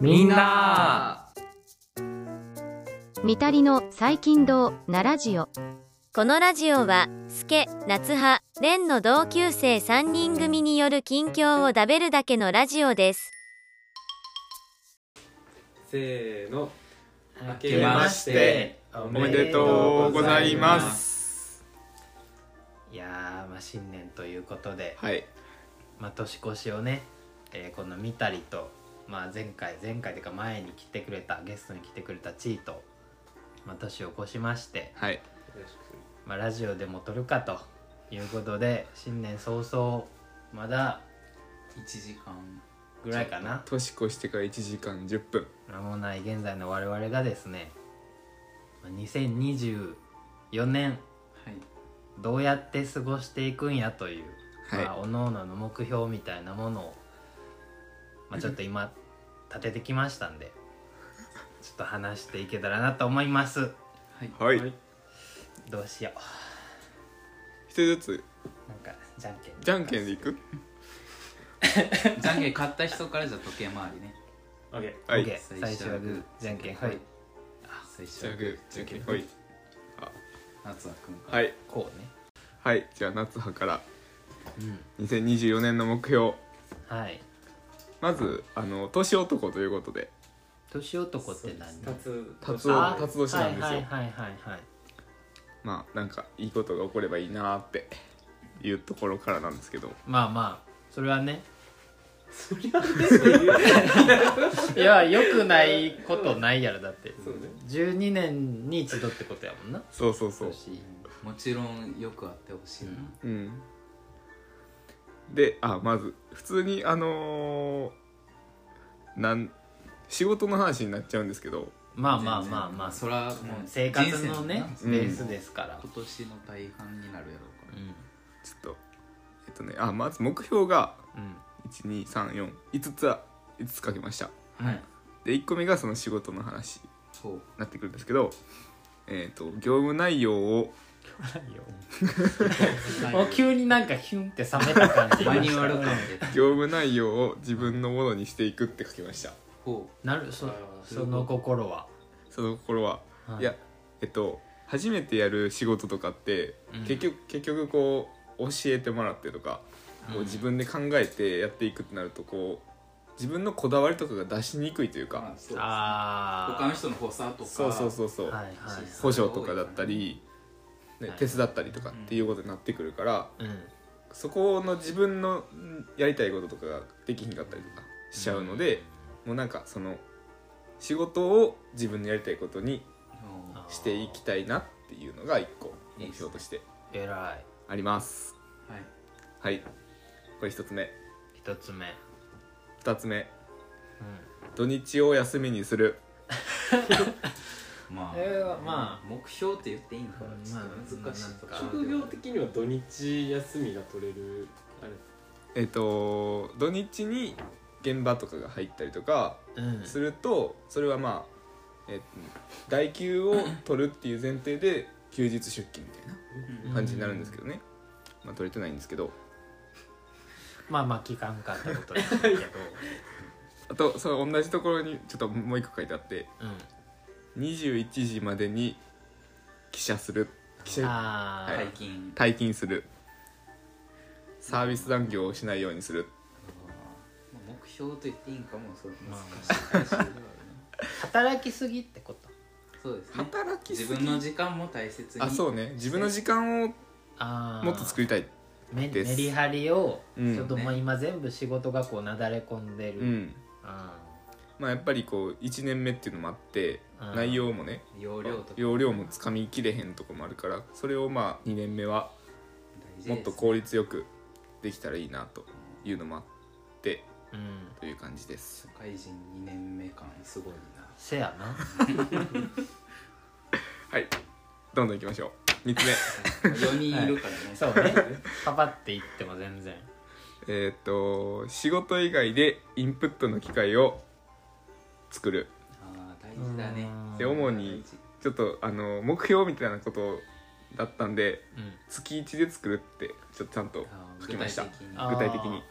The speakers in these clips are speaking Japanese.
みんな。みたりの最近堂なラジオ。このラジオは、スケ、夏葉、レンの同級生3人組による近況をダベるだけのラジオです。せーの。明けましておおめでとうございます。いやーまあ新年ということで、はいまあ、年越しをね、えーこの見たりと、まあ、前回前回というか前に来てくれたゲストに来てくれたチーと、まあ、年を越しまして、はい。まあ、ラジオでも撮るかということで新年早々まだ1時間ぐらいかな。年越してから1時間10分。間もない現在の我々がですねまあ2024年はい。どうやって過ごしていくんやという、はい。まあ、各々の目標みたいなものを、まあ、ちょっと今立ててきましたんでちょっと話していけたらなと思います。はい。はい、はい、どうしよ一人ずつ？うなんかじゃんけん。じゃんけんでいく？じゃんけん買った人からじゃあ時計回りね。はオッいケー。最初はグー。じゃんけんはい。あ最初じゃあグはグーじゃんけんはい。ー夏はくんかはい。こうね。はい。じゃあ夏葉からうん2024年の目標。はい。まずあの年男ということで。年男って何？つ達あ夫辰年なんですよ、はいはいはいはいはい。まあなんかいいことが起こればいいなーっていうところからなんですけど。まあまあそれはね。いやよくないことないやろだって。そうね12年に一度ってことやもんな。そうそうそう。年もちろんよくあってほしいな、うんであまず普通にあのーなん仕事の話になっちゃうんですけど。まあまあまあまあそらもう生活のねベースですから。今年の大半になるやろうから、ちょっとえっとねあまず目標がうん。12345つは5つ書きました。うんはい。で1個目がその仕事の話にそう。なってくるんですけどえっ、と業務内容をもう 急になんかヒュンって冷めた感じ。マニュアル感で。業務内容を自分のものにしていくって書きました。ほなるそその心は。その心は、はい。い、やえっと初めてやる仕事とかって、うん。結局結局こう教えてもらってとか、こううん自分で考えてやっていくってなるとこう自分のこだわりとかが出しにくいというか。あ、そうああ他の人の補佐とか。そうそうそうそう、はいはい。補助とかだったり、ねはい。手伝ったりとかっていうことになってくるから、うんそこの自分のんやりたいこととかができひんかったりとかしちゃうので、もうなんかその仕事を自分のやりたいことにしていきたいなっていうのが一個目標としてあります。はい。はい。これ一つ目。一つ目。二つ目。うん。土日を休みにする まあ、えーま目標って言っていいのかな、うんちょっと難しい職業的には土日休みが取れるあれ？えっ、と土日に現場とかが入ったりとかうん。するとそれはまあえっと代休を取るっていう前提で休日出勤みたいな感じになるんですけどね、まあ取れてないんですけど。まあまあ聞かんかったことですけど。あとその同じところにちょっともう一個書いてあって。うん21時までに帰社する。帰社ああ、はい。最近、退勤する。サービス残業をしないようにする。まあ目標と言っていいんかもそうまあ難しい話ではあるね。働きすぎってこと。そうですね。働きすぎ。自分の時間も大切にあそうね。自分の時間をああもっと作りたいメです。メリハリをうんちょっともう今全部仕事がこうなだれ込んでる、うん。あまあやっぱりこう1年目っていうのもあってうん内容もね。容量とか。容量もつかみきれへんとこもあるからそれをまあ2年目はもっと効率よくできたらいいなというのもあってーうん。という感じです。社会人2年目感すごいな。せやな。はい。どんどんいきましょう。3つ目。4人いるからね、そうね。パパって言っても全然。えーっと仕事以外でインプットの機会を作るだね。うんで主にちょっとあの目標みたいなことだったんでうん。月1で作るってちょっとちゃんと書きました。具体的に。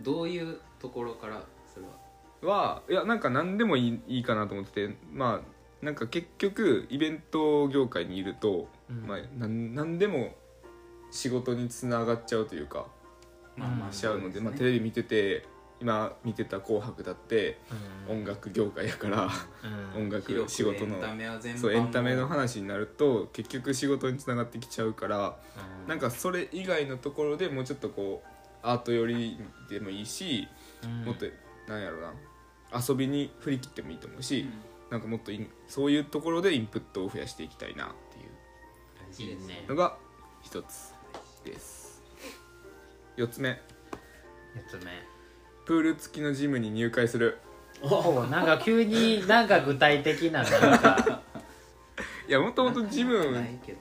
どういうところからそれは？はいやなんか何でもいいいいかなと思っててまあなんか結局イベント業界にいると、うん。まあ、なん何でも仕事につながっちゃうというかまあまあしちゃうので、まあ、テレビ見てて今見てた「紅白」だってうん。音楽業界やから、うん。音楽仕事のエンタメは全般そうエンタメの話になると結局仕事につながってきちゃうからうん。なんかそれ以外のところでもうちょっとこうアート寄りでもいいし、うん。もっとなんやろな遊びに振り切ってもいいと思うし、うん。なんかもっとそういうところでインプットを増やしていきたいなっていう。のが一つです。4つ目。四つ目プール付きのジムに入会する。ほうなんか急になんか具体的ななんか。いやもともとジム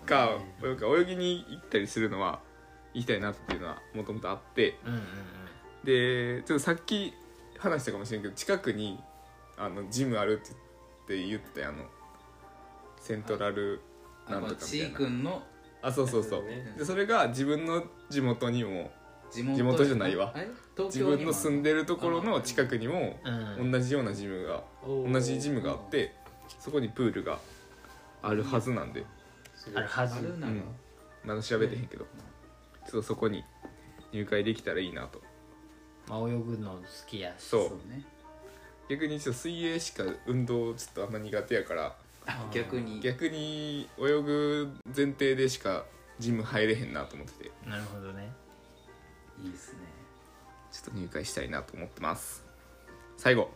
かなんか泳ぎに行ったりするのは行きたいなっていうのはもともとあって。うんうんでちょっとさっき話したかもしれんけど近くにあのジムあるって言ってあのセントラルなんとかみたいな。君の？あそうそうそう。そうねでそれが自分の地元にも地元地元じゃないわ。あれ東自京にも分の住んでるところの近くにも同じようなジムがおー。同じジムがあってそこにプールがあるはずなんで。ある。はずなら、うん。まだ調べてへんけど。ちょっとそこに入会できたらいいなと。まあ泳ぐの好きやし。そう。そうね。逆にちょっと水泳しか運動ちょっとあんま苦手やから。あ逆に。逆に泳ぐ前提でしかジム入れへんなと思ってて。なるほどねいいですね。ちょっと入会したいなと思ってます。最後。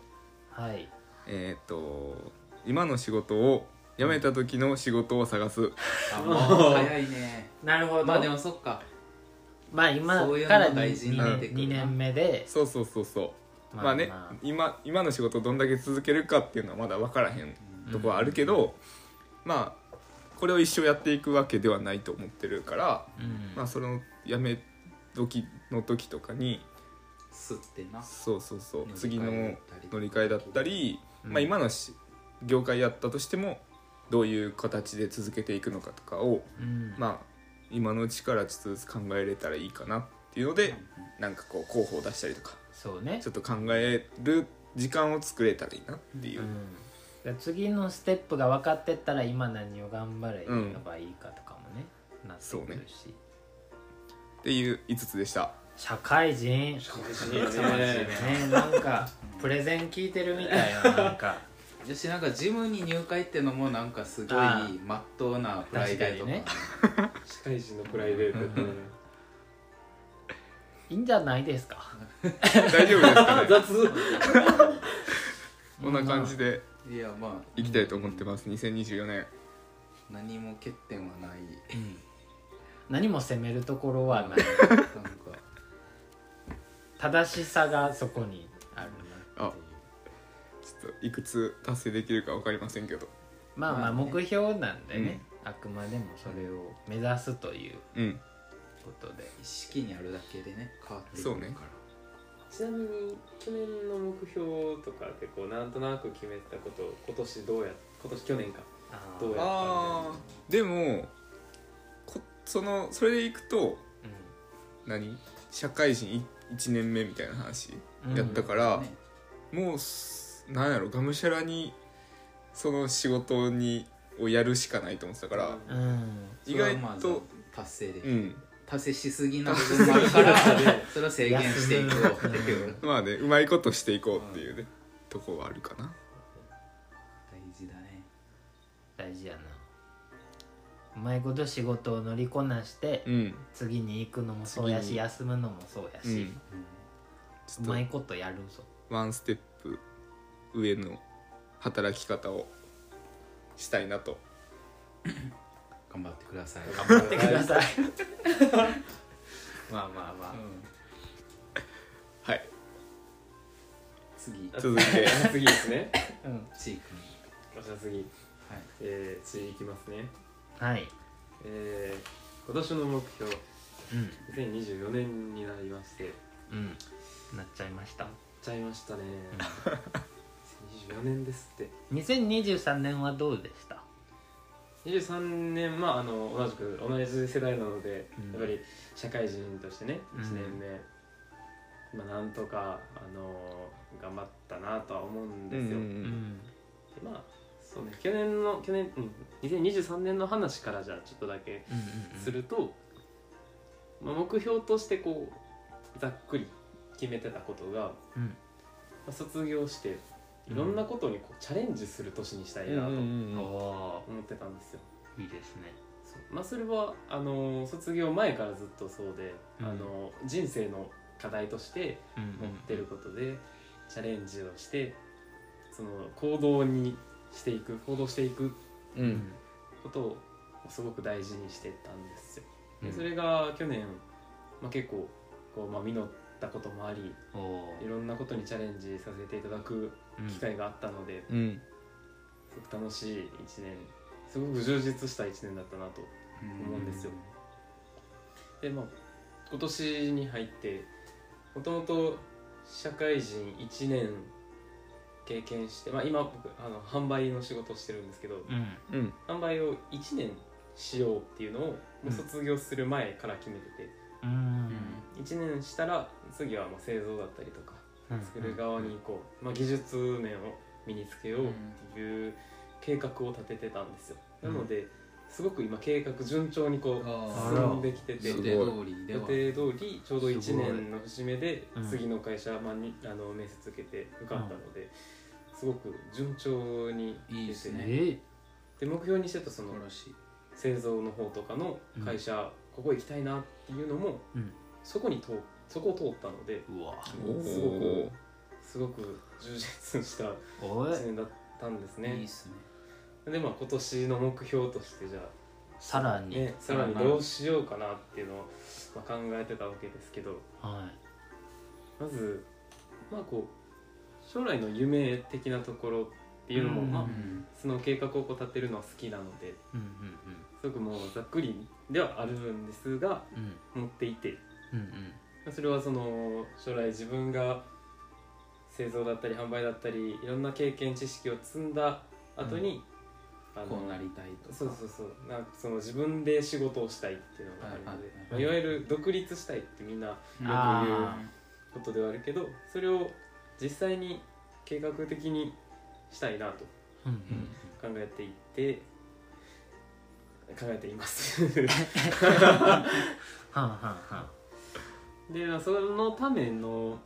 はい。えーっと今の仕事を辞めた時の仕事を探す。あもう 早いね。なるほど。まあでもそっか。まあ今から大事になって2くるな。年目で。そうそうそうそう。まあね今今の仕事をどんだけ続けるかっていうのはまだ分からへん。とこはあるけど、まあこれを一生やっていくわけではないと思ってるから、うん。まあその辞め時の時とかに吸ってな。そうそうそう次の乗り換えだったり、うん。まあ、今のし業界やったとしてもどういう形で続けていくのかとかを、うん。まあ今のうちからちょっとずつ考えれたらいいかなっていうので、なんかこう候補を出したりとかそうね。ちょっと考える時間を作れたらいいなっていう、うん。で次のステップが分かってったら今何を頑張ればいいかとかもね、なってくるし、っていう5つでした。社会人。いいね。ねなんかプレゼン聞いてるみたいななんか。よしなんかジムに入会ってのもなんかすごいあまっとうなプライベート確社会人のプライベート。ってねいいんじゃないですか？大丈夫ですかね？雑。こんな感じでいやまあ。いきたいと思ってます。2024年。何も欠点はない何も責めるところはない。なんか正しさがそこにあるなっていう。ちょっといくつ達成できるか分かりませんけど。まあまあ目標なんでね、あくまでもそれを目指すといううん。ことで。意識にあるだけでね変わってくるそうね。からちなみに去年の目標とかでこうなんとなく決めてたこと今年どうや今年去年か。どうやあー。でもこそのそれでいくと何？社会人1年目みたいな話うんやったから、ねもうすなんやろがむしゃらにその仕事にをやるしかないと思ってたからうん、うん意外と達成で。うん。達成しすぎな部分もあるから それを制限していこうっていう。まあねうまいことしていこうっていうね、とこはあるかな。大事だね。大事やなうまいこと仕事を乗りこなして、うん。次に行くのもそうやし休むのもそうやし、うん。うちょっとまいことやるぞ。ワンステップ上の働き方をしたいなと。頑張ってください。頑張ってください。まあまあまあ、はい。次。続いて。次ですね。うん。チー君じゃあ次、はい。えー、次いきますねはい。えー、今年の目標うん。2024年になりまして。うん。なっちゃいました。ちゃいましたね。2024年ですって。2023年はどうでした？23年まああの同じく同じ世代なので、うん。やっぱり社会人としてねうん。1年目、まあ、なんとか、あの頑張ったなとは思うんですよ。うんうん。でまあそうね去年の去年、うん、2023年の話からじゃあちょっとだけうんすると、まあ、目標としてこうざっくり決めてたことが、まうん。あ、卒業していろんなことにこうチャレンジする年にしたいなとうん思おってたんですよ。ーいいですね。まあ、それはあの卒業前からずっとそうで、うん。あの人生の課題として持ってることで、チャレンジをしてその行動にしていく行動していくことをすごく大事にしてたんですよ。うん。でそれが去年、まあ、結構こう、まあ、実ったこともありいろんなことにチャレンジさせていただくうん。機会があったので、うん。すごく楽しい1年すごく充実した1年だったなと思うんですよ。でまあ今年に入ってもともと社会人1年経験して、まあ、今僕あの販売の仕事をしてるんですけどうん。うん。販売を1年しようっていうのをもう卒業する前から決めてて、うん。1年したら次はまあ製造だったりとかうん。作る側にこう、まあ、技術面を身につけようっていう計画を立ててたんですよ。なのですごく今計画順調にこう進んできてて。予定通りで予は定通りちょうど1すごい。年の節目でうん。次の会社、まあ、にあの面接受けて受かったので、すごく順調にいいっすね。えで目標にしてたその製造の方とかの会社、ここ行きたいなっていうのも、うん。そこに通そこを通ったのでうわ。おすごくーすごく充実したおい。1年だったんですいいねっすねでまあ今年の目標としてじゃあさらに、ね、さらにどうしようかなっていうのを、まあ、考えてたわけですけど。はまずまあこう将来の夢的なところっていうのも、うんまあうん。その計画をこう立てるのは好きなのでいうんうん。すごくもうざっくりではあるんですがうん。持っていて。うんうん。まあそれはその将来自分が製造だったり販売だったりいろんな経験知識を積んだ後に、あのこうなりたいとか。そうそうそう。なんかその自分で仕事をしたいっていうのがあるので、はいはいはい。まあ、いわゆる独立したいってみんなよく言うあことではあるけどそれを実際に計画的にしたいなと考えていって考えています。で、まあ、そのための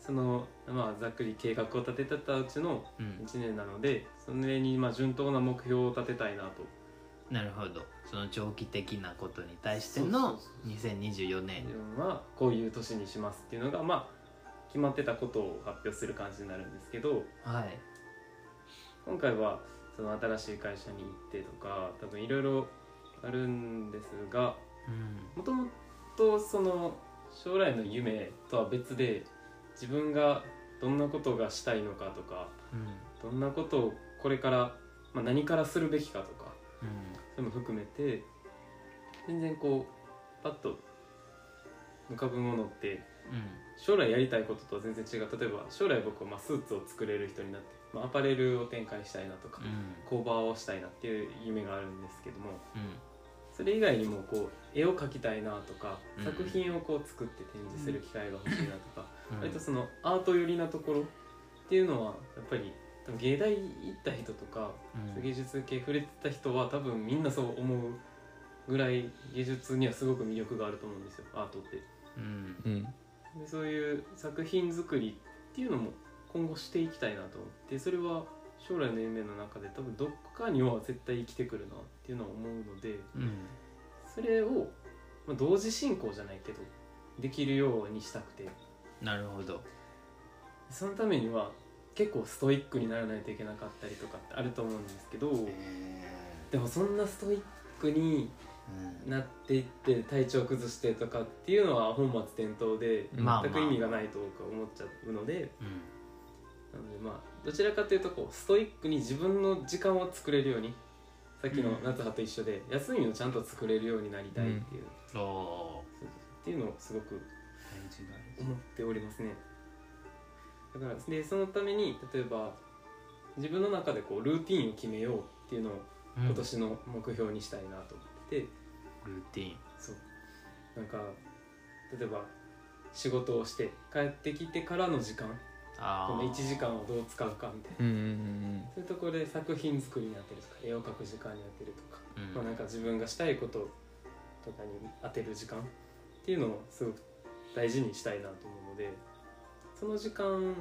その、まあ、ざっくり計画を立ててたうちのうん。1年なのでそれにまあ順当な目標を立てたいなと。なるほど。その長期的なことに対してのそうそう2024年。はこういう年にしますっていうのがまあ決まってたことを発表する感じになるんですけど。はい。今回はその新しい会社に行ってとか多分いろいろあるんですがうん。もともとその将来の夢とは別で自分がどんなことがしたいのかとかうん。どんなことをこれから、まあ、何からするべきかとかうん。そういうのも含めて全然こうパッと浮かぶものって将来やりたいこととは全然違う。例えば将来僕はまあスーツを作れる人になって、まあ、アパレルを展開したいなとかうん。工場をしたいなっていう夢があるんですけどもうんそれ以外にもこう絵を描きたいなとかうん。作品をこう作って展示する機会が欲しいなとかうん。割とそのアート寄りなところっていうのはやっぱり多分芸大行った人とかうん。芸術系触れてた人は多分みんなそう思うぐらい芸術にはすごく魅力があると思うんですよアートって。うん。うん。でそういう作品作りっていうのも今後していきたいなと思ってそれは将来の夢の中で多分どっかには絶対生きてくるなっていうのは思うのでうん。それを、まあ、同時進行じゃないけどできるようにしたくて。なるほど。そのためには結構ストイックにならないといけなかったりとかってあると思うんですけどでもそんなストイックになっていって体調崩してとかっていうのは本末転倒で全く意味がないと僕は思っちゃうので。うんなのでまあどちらかというとこうストイックに自分の時間を作れるようにさっきの夏葉と一緒で、休みをちゃんと作れるようになりたいっていう、おそうっていうのをすごく思っておりますね。だからでそのために例えば自分の中でこうルーティンを決めようっていうのをー今年の目標にしたいなと思ってて、ルーティン。そう。なんか例えば仕事をして帰ってきてからの時間あこの1時間をどう使うかみたいな。うんうんそういうところで作品作りになってるとか絵を描く時間になってるとか、うん。まあ、なんか自分がしたいこととかに当てる時間っていうのをすごく大事にしたいなと思うのでその時間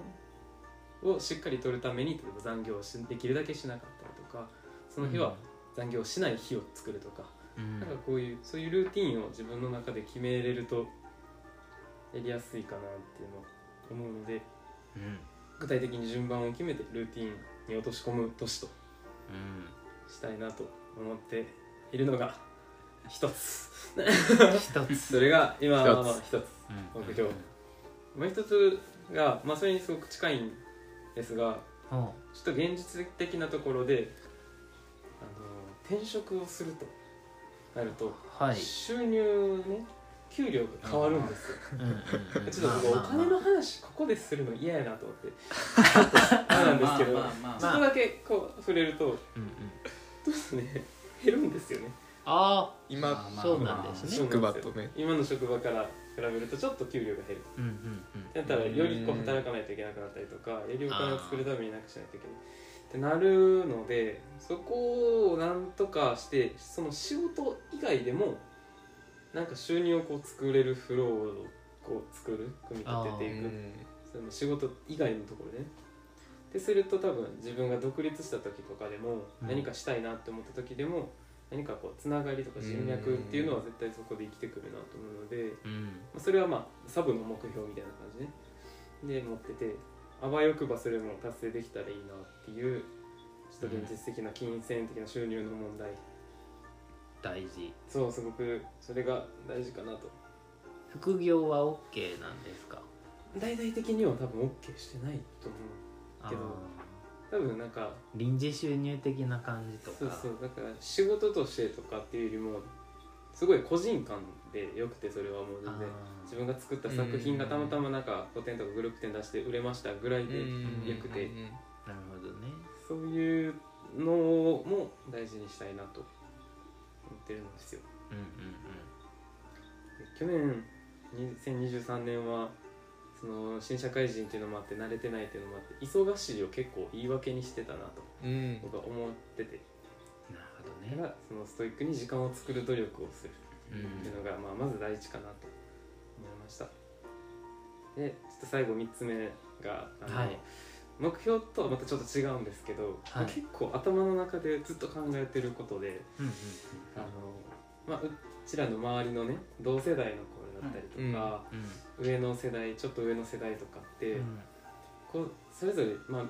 をしっかり取るために例えば残業をしできるだけしなかったりとかその日は残業しない日を作るとか、うん。なんかこういうそういうルーティンを自分の中で決めれるとやりやすいかなっていうのを思うのでうん具体的に順番を決めてルーティンに落とし込む年とうんしたいなと思っているのが一つ。一つ。それが今はまあ一一つ。目標。もう一つがまあそれにすごく近いんですがほちょっと現実的なところであの転職をするとなると、うはい。収入ね給料が変わるんですよ、うんうんうん。ちょっと僕お金の話ここでするの嫌やなと思って。ちょっとあれなんですけど、まあまあまあちょっとだけこう触れるとうんうん。どうしてね減るんですよね。あ今まあまあそうなんですね。職場とね。今の職場から比べるとちょっと給料が減るあうんうんうん。だったらよりこう働かないといけなくなったりとかよりお金を作るためになくしないといけないってなるのでそこをなんとかしてその仕事以外でもなんか収入をこう作れるフローをこう作る組み立てていく。その仕事以外のところでね。ですると多分自分が独立した時とかでもうん。何かしたいなって思った時でも何かこうつながりとか人脈っていうのは絶対そこで生きてくるなと思うので、うん。まあそれはまあサブの目標みたいな感じね。で持っててあわよくばそれも達成できたらいいなっていうちょっと現実的な金銭的な収入の問題、大事。そうすごくそれが大事かなと。副業は OK なんですか？大々的には多分 OK してないと思うけどあ多分なんかー臨時収入的な感じとか？そうそうだから仕事としてとかっていうよりもすごい個人間でよくてそれはもう全然。自分が作った作品がたまたまなんか個展とかグループ展出して売れましたぐらいでよくて。なるほどね。そういうのも大事にしたいなと。思ってるんですよ。うんうん去年2023年はその新社会人っていうのもあって慣れてないっていうのもあって忙しいを結構言い訳にしてたなとうん。僕は思ってて。うんなるほどね。だからそのストイックに時間を作る努力をするうんっていうのが、まあ、まず第一かなと思いました。でちょっと最後3つ目があの、はい目標とはまたちょっと違うんですけど、はい。結構頭の中でずっと考えてることであの、まあ、うちらの周りのね同世代の子だったりとか、うん上の世代ちょっと上の世代とかって、うん。こうそれぞれ、まあ、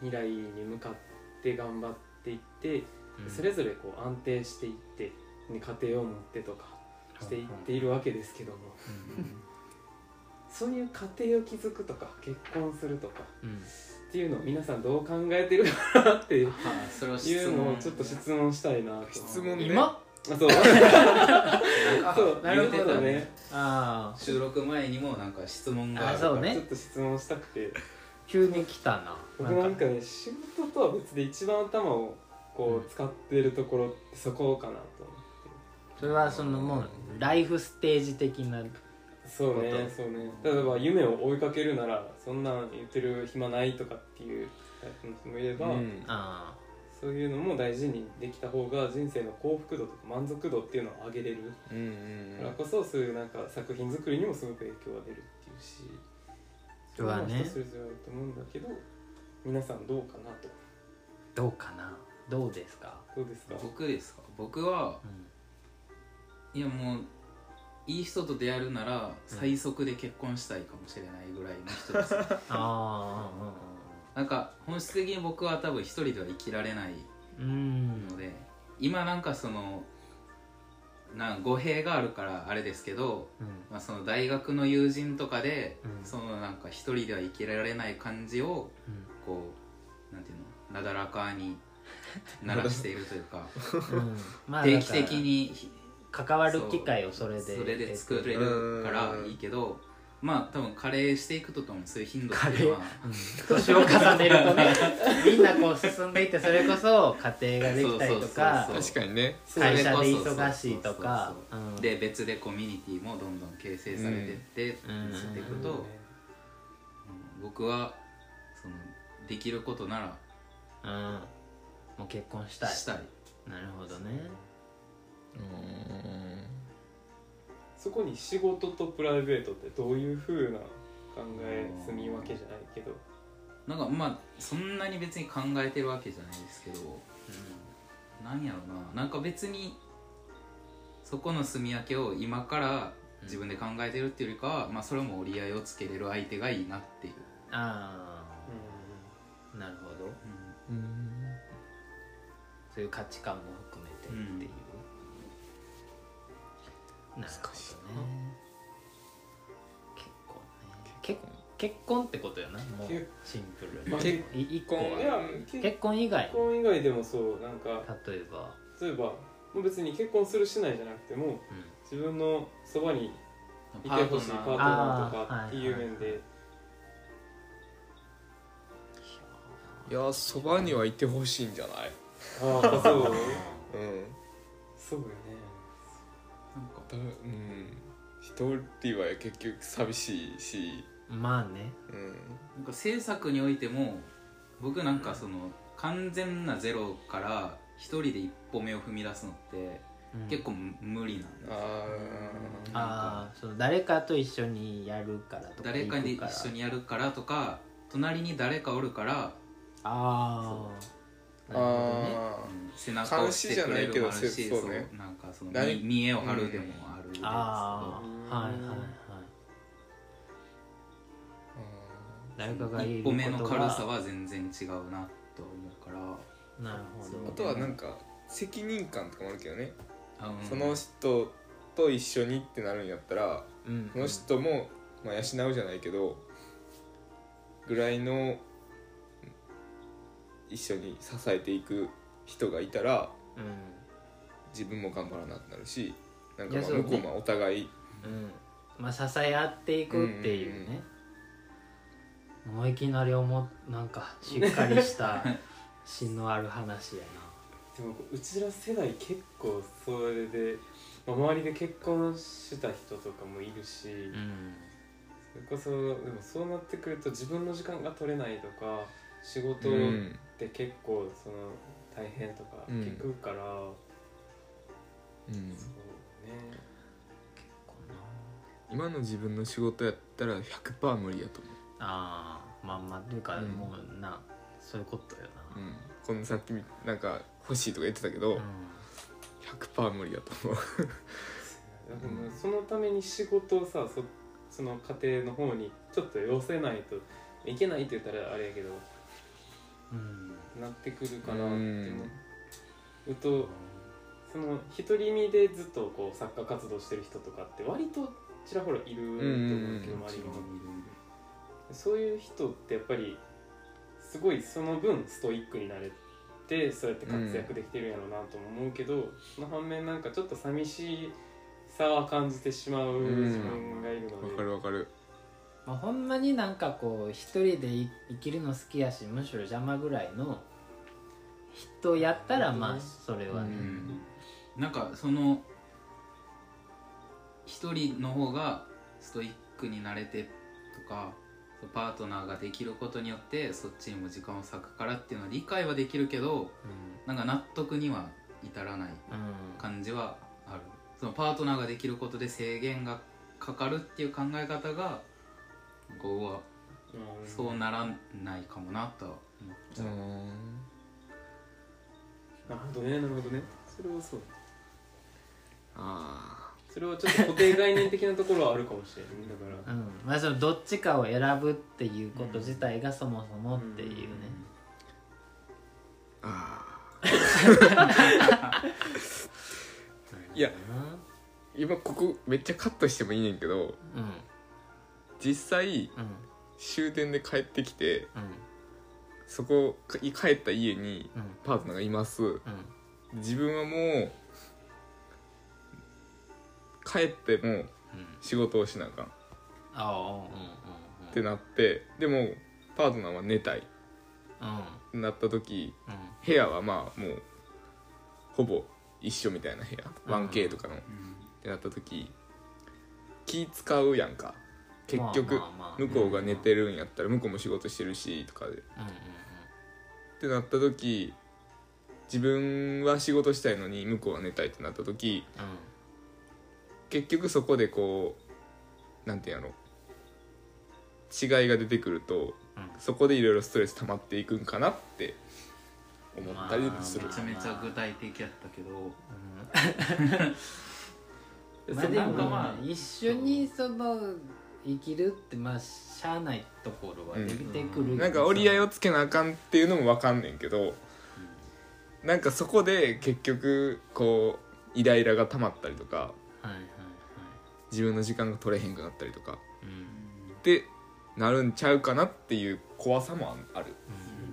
未来に向かって頑張っていって、うん。それぞれこう安定していって、ね、家庭を持ってとかしていっているわけですけども、そういう家庭を築くとか結婚するとかっていうのを皆さんどう考えてるかなっていうはいそれを質のを問ちょっと質問したいなと。質問ね今あそう。そうなるほどね。ああ収録前にもなんか質問があるあそうね。ちょっと質問したくて。急に来たな。僕なんかね仕事とは別で一番頭をこう使ってるところってそこかなと思って。それはそのもうライフステージ的なそうねそうね。例えば夢を追いかけるならそんなん言ってる暇ないとかっていうタイプの人もいれば、うん。あそういうのも大事にできた方が人生の幸福度とか満足度っていうのを上げれる。うんうんからこそそういうなんか作品作りにもすごく影響が出るっていうしうわね。それは人それぞれあると思うんだけど皆さんどうかなと。どうかな？どうですか、どうですか？僕ですか？僕はうん。いやもういい人と出会えるなら最速で結婚したいかもしれないぐらいの人です、ああなんか本質的に僕は多分一人では生きられないうん。うんので今なんかそのなん語弊があるからあれですけど、うん。まあ、その大学の友人とかで、うん。そのなんか一人では生きられない感じをこうなんていうのなだらかに鳴らしているというか。うん。うんまあ定期的に関わる機会をそれでそれで作れるからいいけどまあ多分加齢していくとともにそういう頻度っていうのは年を重ねるとね。みんなこう進んでいってそれこそ家庭ができたりとか確かにね。会社で忙しいとか。で別でコミュニティもどんどん形成されてって、うん。移っていくと、うん僕はそのできることならうん。もう結婚したい。したい。なるほどねそこに仕事とプライベートってどういうふうな考え住み分けじゃないけど。なんかまあそんなに別に考えてるわけじゃないですけど、なん。やろな。なんか別にそこの住み分けを今から自分で考えてるっていうよりかは、まあ、それも折り合いをつけれる相手がいいなっていう、ああなるほど。そういう価値観も含めてっていう、なるほどね結婚ね。結結婚ってことよな。もうけシンプルまあにい一個いやは結結婚以外。婚以外でもそうなんか例えば、例えばもう別に結婚するしないじゃなくてもうん。自分のそばにいてほしいパートナー。とかっていう面で。いやそばにはいてほしいんじゃない？ああそう。うん。そうよねなんか。だうん。一人は結局寂しいし。まあね。うん。なんか制作においても僕なんかその完全なゼロから一人で一歩目を踏み出すのってうん。結構む無理なんですよ。あああその誰かと一緒にやるからとか誰かに一緒にやるからとか隣に誰かおるから、ああー。あうん。背中を押してくれるもあるし監視じゃないけどそうね。なんかその誰見見栄を張るでもあるんですけど、ああはいはいはい誰かが一歩目の軽さは全然違うなと思うから。なるほどあとはなんか責任感とかもあるけどね、あうん。その人と一緒にってなるんやったらうん。その人も、まあ、養うじゃないけどぐらいの一緒に支えていく人がいたらうん自分も頑張らなくなるしなんかまあそ向こうもお互いうん。まあ支え合っていくっていうね、もういきなり思うなんかしっかりした 芯のある話やでもうちら世代結構それで、まあ、周りで結婚した人とかもいるし、なうん。それこそでもそうなってくると自分の時間が取れないとか仕事っうんて結構その大変とかうん。聞くから、うん。そうね。こうな。今の自分の仕事やったら100%無理やと思ああまあまあというか、うんもうなそういうことよう、うん、このさっきみなんか欲しいとか言ってたけど、な、100%無理やと思う。でもそのために仕事をさそその家庭の方にちょっと寄せないといけないって言ったらあれやけどうんうんなってくるかなって思う。とその独り身でずっとこう作家活動してる人とかって割とちらほらいると思うけど周りに。もそういう人ってやっぱりすごいその分ストイックになれてそうやって活躍できてるんやろうなとも思うけど、その反面なんかちょっと寂しさは感じてしまう自分がいるので、わかるわかるまあ、ほんまになんかこう一人でい生きるの好きやしむしろ邪魔ぐらいの人やったらまあそれはね、うん。なんかその一人の方がストイックになれてとかパートナーができることによってそっちにも時間を割くからっていうのは理解はできるけどなんか納得には至らないうん感じはある。そのパートナーができることで制限がかかるっていう考え方がこうはうん。そうならないかもなとは思っちゃう、なるほどねなるほどね。それはそう。あそれはちょっと固定概念的なところはあるかもしれないだから。うん。まあそのどっちかを選ぶっていうこと自体がそもそもっていうね、ーあ いやー今ここめっちゃカットしてもいいねんけどうんうん実際うん。終電で帰ってきてうん。そこか帰った家にうん。パートナーがいます。うん。自分はもう帰っても仕事をしなあかん。ってなってでもパートナーは寝たい。っうん。てなった時うん。部屋はまあもうほぼ一緒みたいな部屋。うん 1K とかの。っうん。てなった時気使うやんか結局まあまあまあ。向こうが寝てるんやったら向こうも仕事してるしとかで。うんうんってなった時自分は仕事したいのに向こうは寝たいってなった時うん。結局そこでこうなんていうんやろ。違いが出てくるとうん。そこでいろいろストレス溜まっていくんかなって思ったりする。めちゃめちゃ具体的やったけど。まあでもまあ一緒にその生きるってまあしゃあないところは出てくるよね。なんか折り合いをつけなあかんっていうのも分かんねんけどなんかそこで結局こうイライラが溜まったりとかはいはいはい自分の時間が取れへんくなったりとかうんってなるんちゃうかなっていう怖さもある。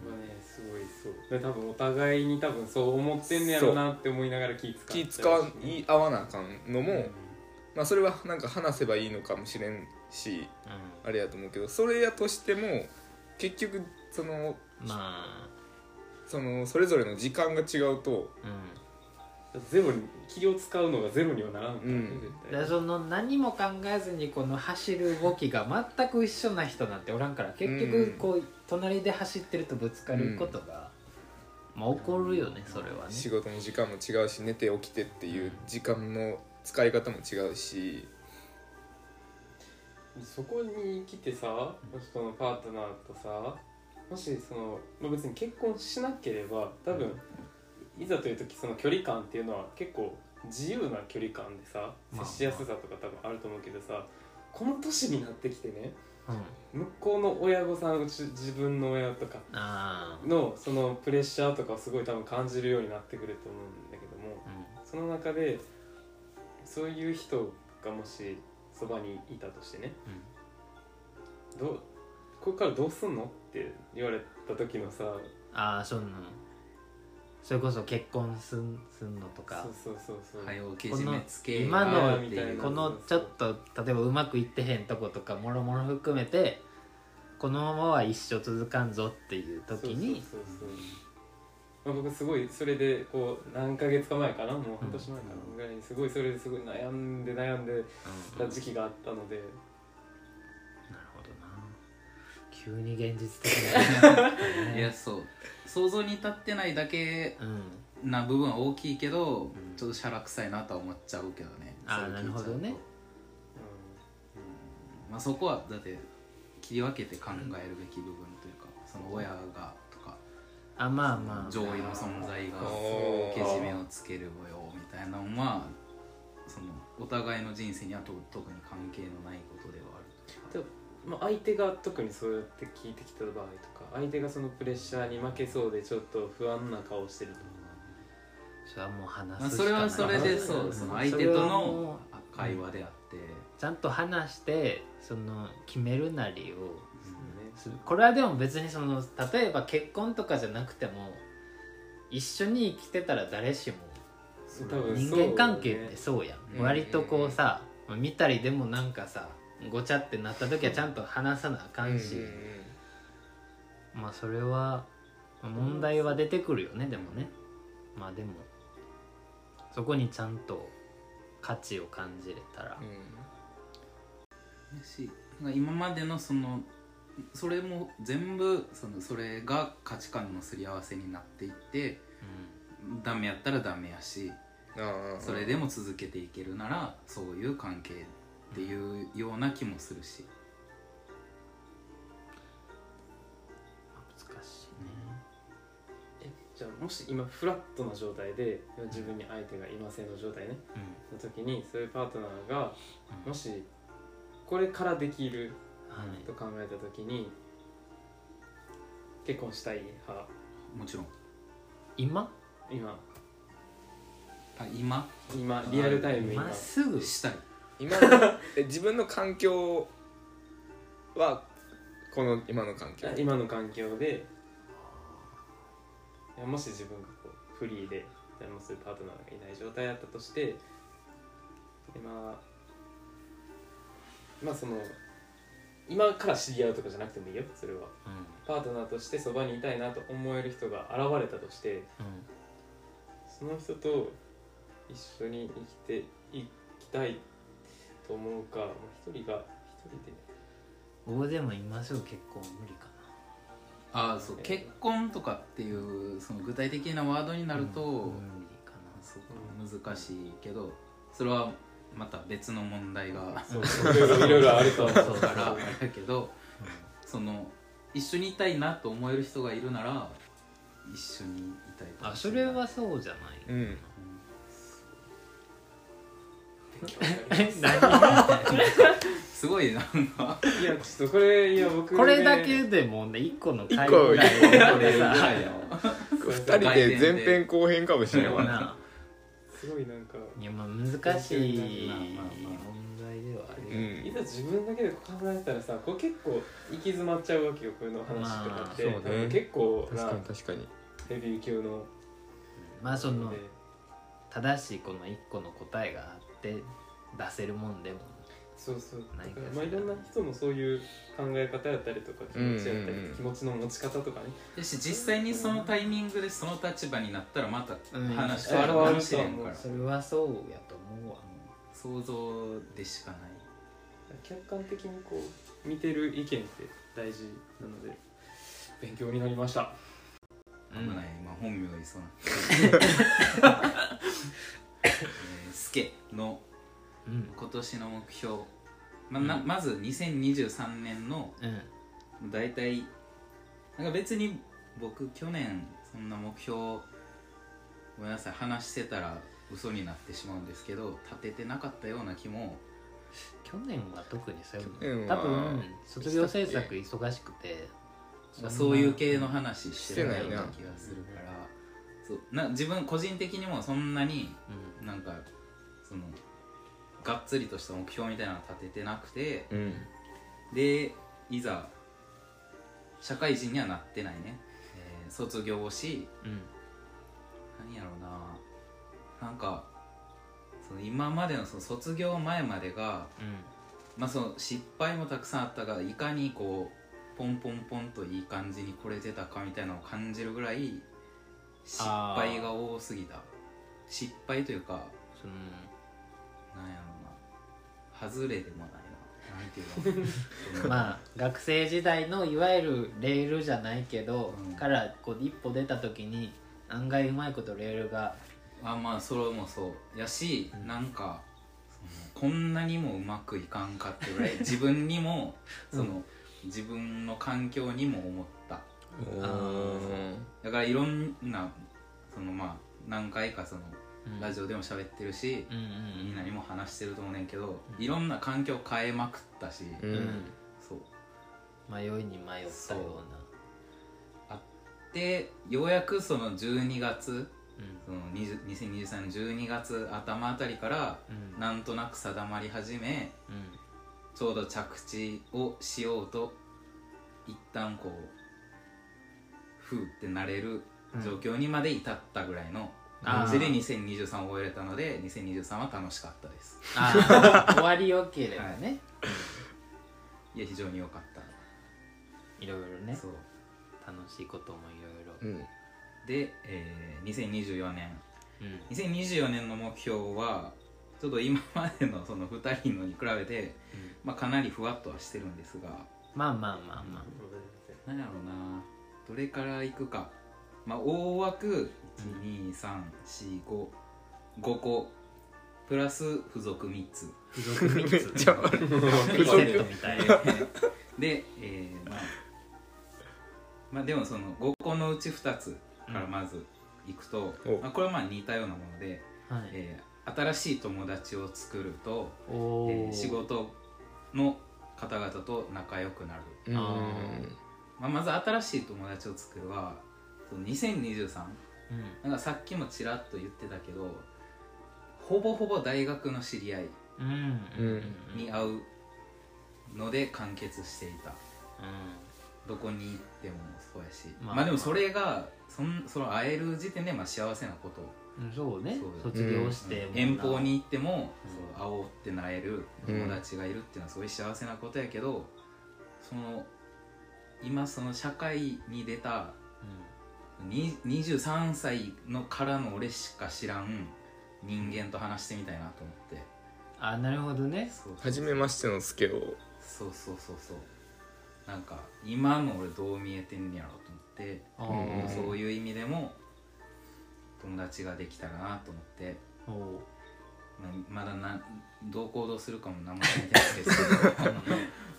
今ねすごいそう。で多分お互いに多分そう思ってんねやろなって思いながら気使気使わい合わなあかんのも、まあそれはなんか話せばいいのかもしれんしうあれやと思うけどそれやとしても結局そのんまあ。そのそれぞれの時間が違うとうん。ゼロに気を使うのがゼロにはならんからね、うん。らその何も考えずにこの走る動きが全く一緒な人なんておらんから結局こう隣で走ってるとぶつかることが、まあ起こるよねそれはね。仕事の時間も違うし寝て起きてっていう時間の使い方も違うしそこに来てさそのパートナーとさもしその、まあ、別に結婚しなければ多分、いざという時その距離感っていうのは結構自由な距離感でさまあ接しやすさとか多分あると思うけどさこの年になってきてねうん。向こうの親御さんうち自分の親とかのそのプレッシャーとかをすごい多分感じるようになってくると思うんだけどもうん。その中でそういう人がもしそばにいたとしてね。どうこれからどうすんのって言われた時のさ。ああそんなそれこそ結婚すんすんのとか。そうそうそうそう。早をけじめつけ。今のこのちょっと例えばうまくいってへんとことかもろもろ含めてこのままは一生続かんぞっていう時に僕すごいそれでこう何ヶ月か前かなもう半年前かなぐらいにすごいそれですごい悩んで悩んでうんた時期があったので、なるほどな。急に現実的な、ね、いやそう。想像に至ってないだけうん。な部分は大きいけど、ん。ちょっとしゃらくさいなとは思っちゃうけどね。あなるほどね。まあ、そこはだって切り分けて考えるべき部分というかその親があまあまあ上位の存在がけじめをつけるよみたいなのはそのお互いの人生にはと特に関係のないことではあるまあ、相手が特にそうやって聞いてきた場合とか相手がそのプレッシャーに負けそうでちょっと不安な顔してるとそれはもう話まあ、すそれはしかない。それでそうその相手とのう会話であって、ちゃんと話してその決めるなりをねする。これはでも別にその例えば結婚とかじゃなくても一緒に生きてたら誰しも人間関係ってそうやん、うん割とこうさ見たりでもなんかさごちゃってなった時はちゃんと話さなあかんし、まあそれはまあ問題は出てくるよねでもね。まあでもそこにちゃんと価値を感じれたら、しなんか今までのそのそれも全部そのそれが価値観のすり合わせになっていってダメやったらダメやしあそれでも続けていけるならそういう関係っていうような気もするし。難しいね。えじゃあもし今フラットな状態で自分に相手がいませんの状態ね。の時にそういうパートナーがうん。もしこれからできるはい。と考えた時に結婚したい派。もちろん。今？今。あ今？今リアルタイム今。まっすぐ？したい。今 え自分の環境はこの今の環境。今の環境で。いやもし自分がこうフリーで誰もそういうパートナーがいない状態だったとして今まあその今から知り合うとかじゃなくてもいいよそれは。うん。パートナーとしてそばにいたいなと思える人が現れたとしてうん。その人と一緒に生きていきたいと思うかまあ一人が一人で僕でも今すぐ結婚無理かああそう。結婚とかっていうその具体的なワードにななると、うん無理かそうか難しいけどそれはまた別の問題がそういろいろあると思う。からあれだけどその一緒にいたいなと思える人がいるなら一緒にいたいあそれはそうじゃない。うん。すごいな。んかいやちょっとこれいや僕ね。これだけでもね一個の回ぐらいでこれさ二人で前編後編かもしれないなすごいなんかいやまあ難しいまあまあまあ問題ではあうるいざ自分だけで考えたらさこう結構行き詰まっちゃうわけよこういうの話とかって、まあそうね。結構な確かに確かに。ヘビー級の。まあそので。正しいこの一個の答えがあって出せるもんでもそうそう。だないかからまあいろんな人のそういう考え方やったりとか気持ちやったり、うん。うんうん気持ちの持ち方とかね。だし実際にそのタイミングでその立場になったらまたうん話変わるかもしれんから。それはそうやと思うわ。想像でしかない。客観的にこう見てる意見って大事なので勉強になりました。危ない、まあ本名言いそうな。えースケのうん今年の目標。まあなまず2023年のうん。大体なんか別に僕去年そんな目標ごめんなさい話してたら嘘になってしまうんですけど立ててなかったような気も去年は特にそういう去年はの多分卒業制作忙しくてまあそういう系の話してないなないような気がするから。そうな自分個人的にもそんなにうん。なんかそのがっつりとした目標みたいなの立ててなくてうん。でいざ社会人にはなってないね、えー卒業をしうん。何やろうな。なんかその今までのその卒業前までが、まあ、その失敗もたくさんあったがいかにこうポンポンポンといい感じに来れてたかみたいなのを感じるぐらい失敗が多すぎた。失敗というかそのなんやろ外れでもないな。なんていうの？まあ学生時代のいわゆるレールじゃないけど、うん。からこう一歩出た時に案外うまいことレールがあまあそれもそうやし、うん。なんかそのこんなにもうまくいかんかってぐらい 自分にもその、うん。自分の環境にも思った。おー。だからいろんなそのまあ何回かそのうんラジオでも喋ってるし、みんなにも話してると思うねんけど、いろんな環境変えまくったし、そう。迷いに迷ったような。でようやくその12月うん。その20 2023年12月頭あたりからうん。なんとなく定まり始めうん。ちょうど着地をしようと一旦こうふうってなれる状況にまで至ったぐらいの感じで2023を終えれたので2023は楽しかったです。ああ 終わりよければね、い。や非常に良かった。い、ろいろね。そう。楽しいこともいろいろ。うん。で、えー2024年うん。2024年の目標はちょっと今までのその2人のに比べて、まあ、かなりふわっとはしてるんですが。まあまあまあまあ。何やろうな。どれからいくか。まあ大枠12345 5個。プラス付属3つ。付属3つ。じゃあセットみたい。で、えーまあ、まあでもその5個のうち2つからまずいくと、お。まあ、これはまあ似たようなもので、はい。えー新しい友達を作ると、おー。えー仕事の方々と仲良くなる、うん。あまあ、まず新しい友達を作るはその2023うん。なんかさっきもちらっと言ってたけどほぼほぼ大学の知り合いうん。うん。うんに会うので完結していた。うどこに行ってもそうやし、まあ。まあ、でもそれがそんその会える時点でまあ幸せなこと。んそうね。そう卒業してもな遠方に行っても、うん。そう会おうってなれる友達がいるっていうのはすごい幸せなことやけど、その今その社会に出たに23歳のからの俺しか知らん人間と話してみたいなと思って。あなるほどね。そうそう。初めましてのスケを。そうそうそう。そうなんか今の俺どう見えてんやろうと思って。んー。そういう意味でも友達ができたらなと思って。まだなどう行動するかも何も決めてないですけど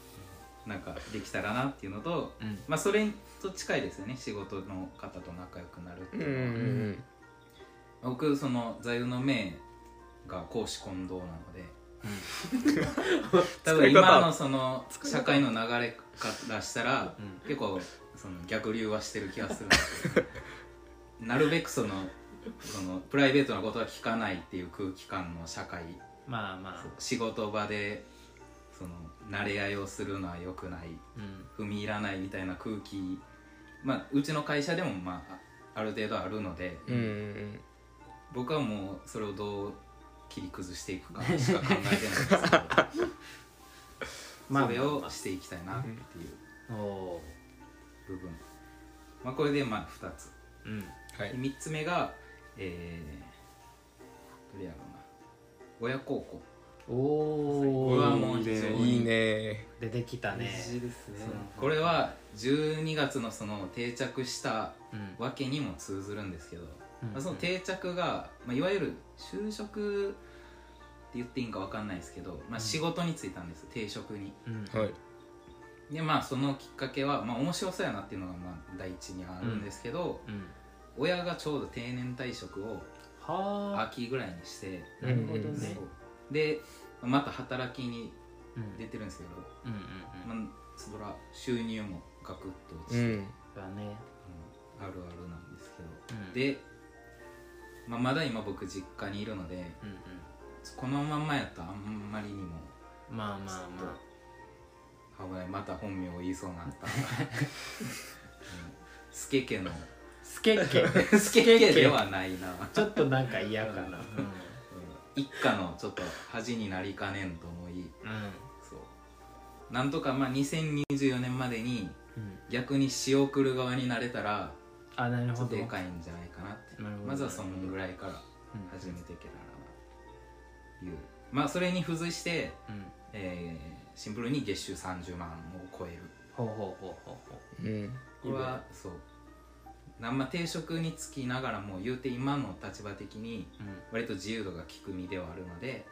なんかできたらなっていうのと、うん。まあそれと近いですよね。仕事の方と仲良くなるってうんういうのは、ん。僕その座右の銘が公私混同なので多分使い方。今のその社会の流れからしたらうん。結構その逆流はしてる気がするんですけどなるべくそのそのプライベートなことは聞かないっていう空気感の社会。まあまあ。仕事場でその慣れ合いをするのは良くない。うん。踏み入らないみたいな空気。まあうちの会社でもまああある程度あるのでうんうん僕はもうそれをどう切り崩していくかしか考えてないんですけど まあそれをしていきたいなっていう部分。まあこれでまあ2つ。ーうん。はい。3つ目がえー、どれやろうな。親孝行おおこれはもう非常にいいね。出てきたね。大事ですね。これは12月のその定着したうん。わけにも通ずるんですけど、うん。まあ、その定着が、まあ、いわゆる就職って言っていいんか分かんないですけど、まあ、仕事に就いたんです定職に。うん。はい。でまあそのきっかけは、まあ、面白そうやなっていうのがまあ第一にあるんですけど、うん。親がちょうど定年退職をはあ。秋ぐらいにしてなるほどうんねでまた働きにうん。出てるんですけど、うんうんうん。まあ、そら収入もガクッと落ちて、うん。だね。うんあるあるなんですけど。うん。で、まあ、まだ今僕実家にいるのでうんこのまんまやったらあんまりにもうんまあまあまあ。危ない。また本名を言いそうになった。スケ家の。スケッケ。スケ家ではないな。ちょっとなんか嫌かな。うん一家のちょっと恥になりかねんと思いうんそう。なんとかまあ2024年までにうん。逆に仕送る側になれたらあなるほど。ちょっとでかいんじゃないかなって。なるほど。まずはそのぐらいからうん始めていけたらないう。まあそれに付随して、うん。えーシンプルに月収30万を超える。ほうほうほうほうほうん。これはそうなんまあ定職につきながらも言うて今の立場的に割と自由度が利く身ではあるので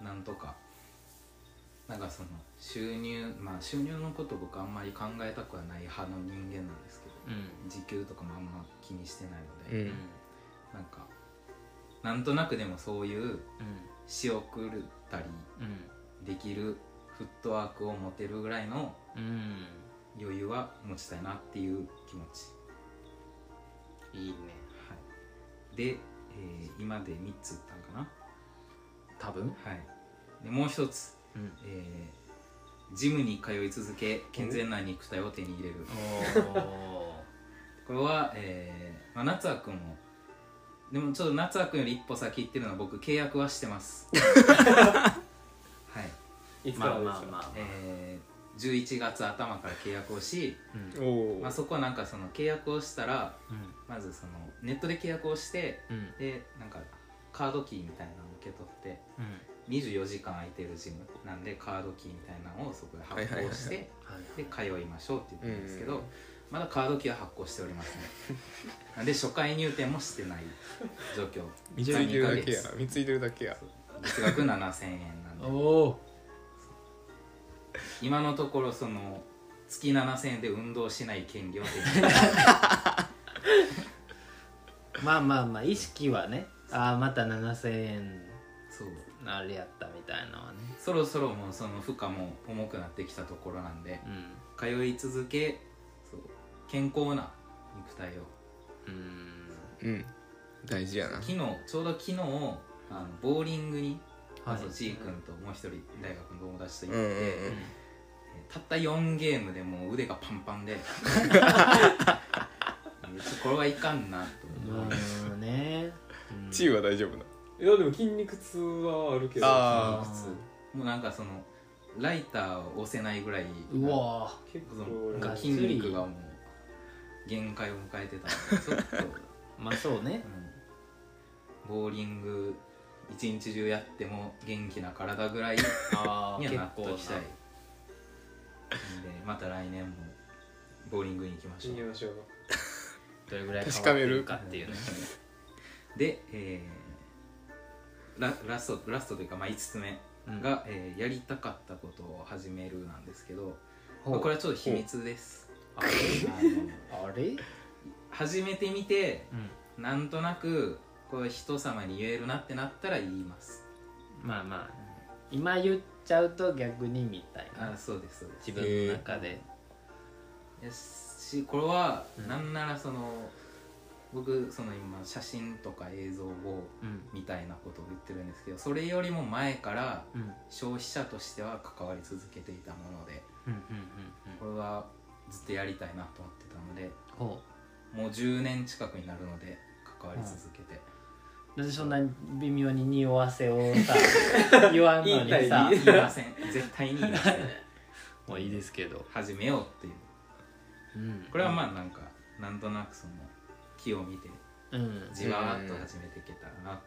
うん。なんとかなんかその収入まあ収入のこと僕あんまり考えたくはない派の人間なんですけどうん。時給とかもあんま気にしてないので、うん。なんかなんとなくでもそういううん。仕送ったりうん。できるフットワークを持てるぐらいのうん。余裕は持ちたいなっていう気持ち、いいね。はい、で、えー今で3つ言ったんか多分。なはい。でもう一つ、うん。えージムに通い続け健全な肉体を手に入れる。お これは、えーまあ、夏くんも。でもちょっと夏くんより一歩先行ってるのは僕契約はしてます。はい。いつまあからですか？まあまあ。えー、11月頭から契約をし、うん。まあ、そこはなんかその契約をしたらうん。まずそのネットで契約をしてうん。でなんかカードキーみたいなのを受け取ってうん。24時間空いてるジムなんでカードキーみたいなのをそこで発行してはいで通いましょうって言ってるんですけどうんまだカードキーは発行しておりますね なんで初回入店もしてない状況。見ついてるだけや。12ヶ月。見ついてるだけや。月額7000円なんで。おお今のところその月7000円で運動しない権利を手に入れまあまあまあ意識はね。ああまた7000円そう。あれやったみたいなのはね。そろそろもうその負荷も重くなってきたところなんでうん。通い続けそう健康な肉体を。うん。うん。大事やな。昨日ちょうど昨日あのボーリングに、はい。そうちー君ともう一人大学の友達と行うんって、うん。うんたった4ゲームでもう腕がパンパンで これはいかんなと思って、まあね。うん。チーは大丈夫ないやでも筋肉痛はあるけど。あ普通もうなんかそのライターを押せないぐらいうわ結そ構筋り肉がもう限界を迎えてたのでちょっと、まあそうねうん、ボーリング一日中やっても元気な体ぐらいあ にはなっときたい。んでまた来年もボーリングに行きましょう。行きましょう。どれぐらい変わってるかっていう。ね で、えーララストラストというか、まあ、5つ目が、えーやりたかったことを始めるなんですけど、まあこれはちょっと秘密です。あれ？始めてみてうん。なんとなくこれ人様に言えるなってなったら言います。まあまあ今言っちゃうと逆にみたいな。あそうですそうです。自分の中で。やしこれはうん。なんならその、僕その今写真とか映像をうん。みたいなことを言ってるんですけどそれよりも前からうん。消費者としては関わり続けていたものでうんうんこれはずっとやりたいなと思ってたのでほもう10年近くになるので関わり続けて、うなんでそんな微妙に匂わせをさ言わんのにさ言いません。絶対に言いません。もういいですけど、始めようっていう。うん、これはまあなんかなんとなくその木を見てうん。じわーっと始めていけたらなと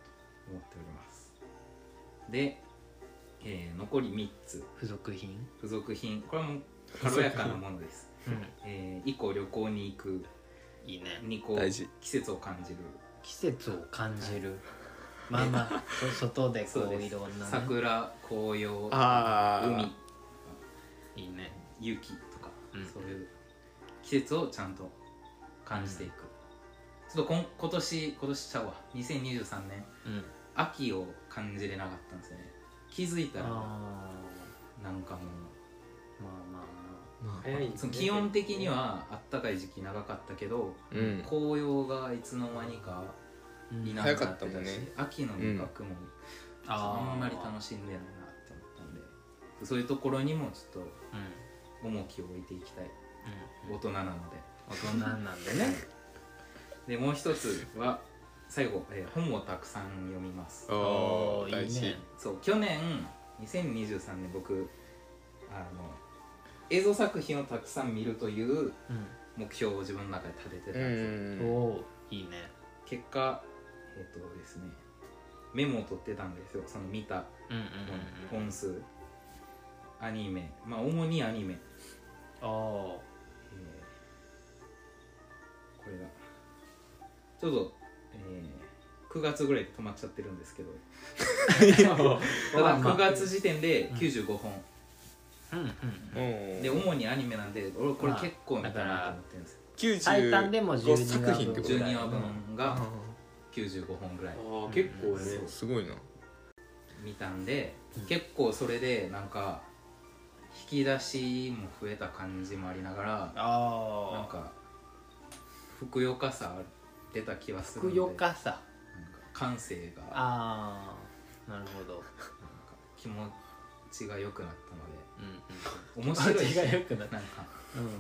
思っております。で、えー残り3つ。付属品？付属品。これはもう軽やかなものです、うん。えー、1個旅行に行く。いいね。2個季節を感じる季節を感じるまあまあそ外でこそういろんな、ね、桜紅葉海いいね。雪とか、うん。そういう季節をちゃんと感じていく、ちょっとこん今年今年ちゃうわ。2023年。うん。秋を感じれなかったんですよね。気づいたらあなんかもうまあま早いその気温的にはあったかい時期長かったけど、うん。紅葉がいつの間にかいな早かくなったてったもんね。し、秋の味覚もあんまり楽しんでないなって思ったんでそういうところにもちょっうん。と重きを置いていきたい。うん大人なので。大人なんでね。でもう一つは最後、えー本をたくさん読みます。ああおー大事いいね。そう去年2023年僕あの映像作品をたくさん見るという目標を自分の中で立ててたんうですよ、うん。んおおいいね。結果えっ、とですねメモを取ってたんですよ。その見た本数。アニメ。まあ主にアニメ、ああえーこれがちょうど、えー9月ぐらいで止まっちゃってるんですけど。ただ9月時点で95本、うんで主にアニメなんで俺これまあ結構見たなと思ってるんですよ、95最短でも12作品ってこと12話分があ95本ぐらい。ああ結構ね。すごいな。見たんで、うん結構それでなんか引き出しも増えた感じもありながらなんああかふくよかさ出た気はするふくよかさ。なんか感性が。なんかああなるほど。気持ちが良くなったのうんうんで面白いし。なったなんかうんうん。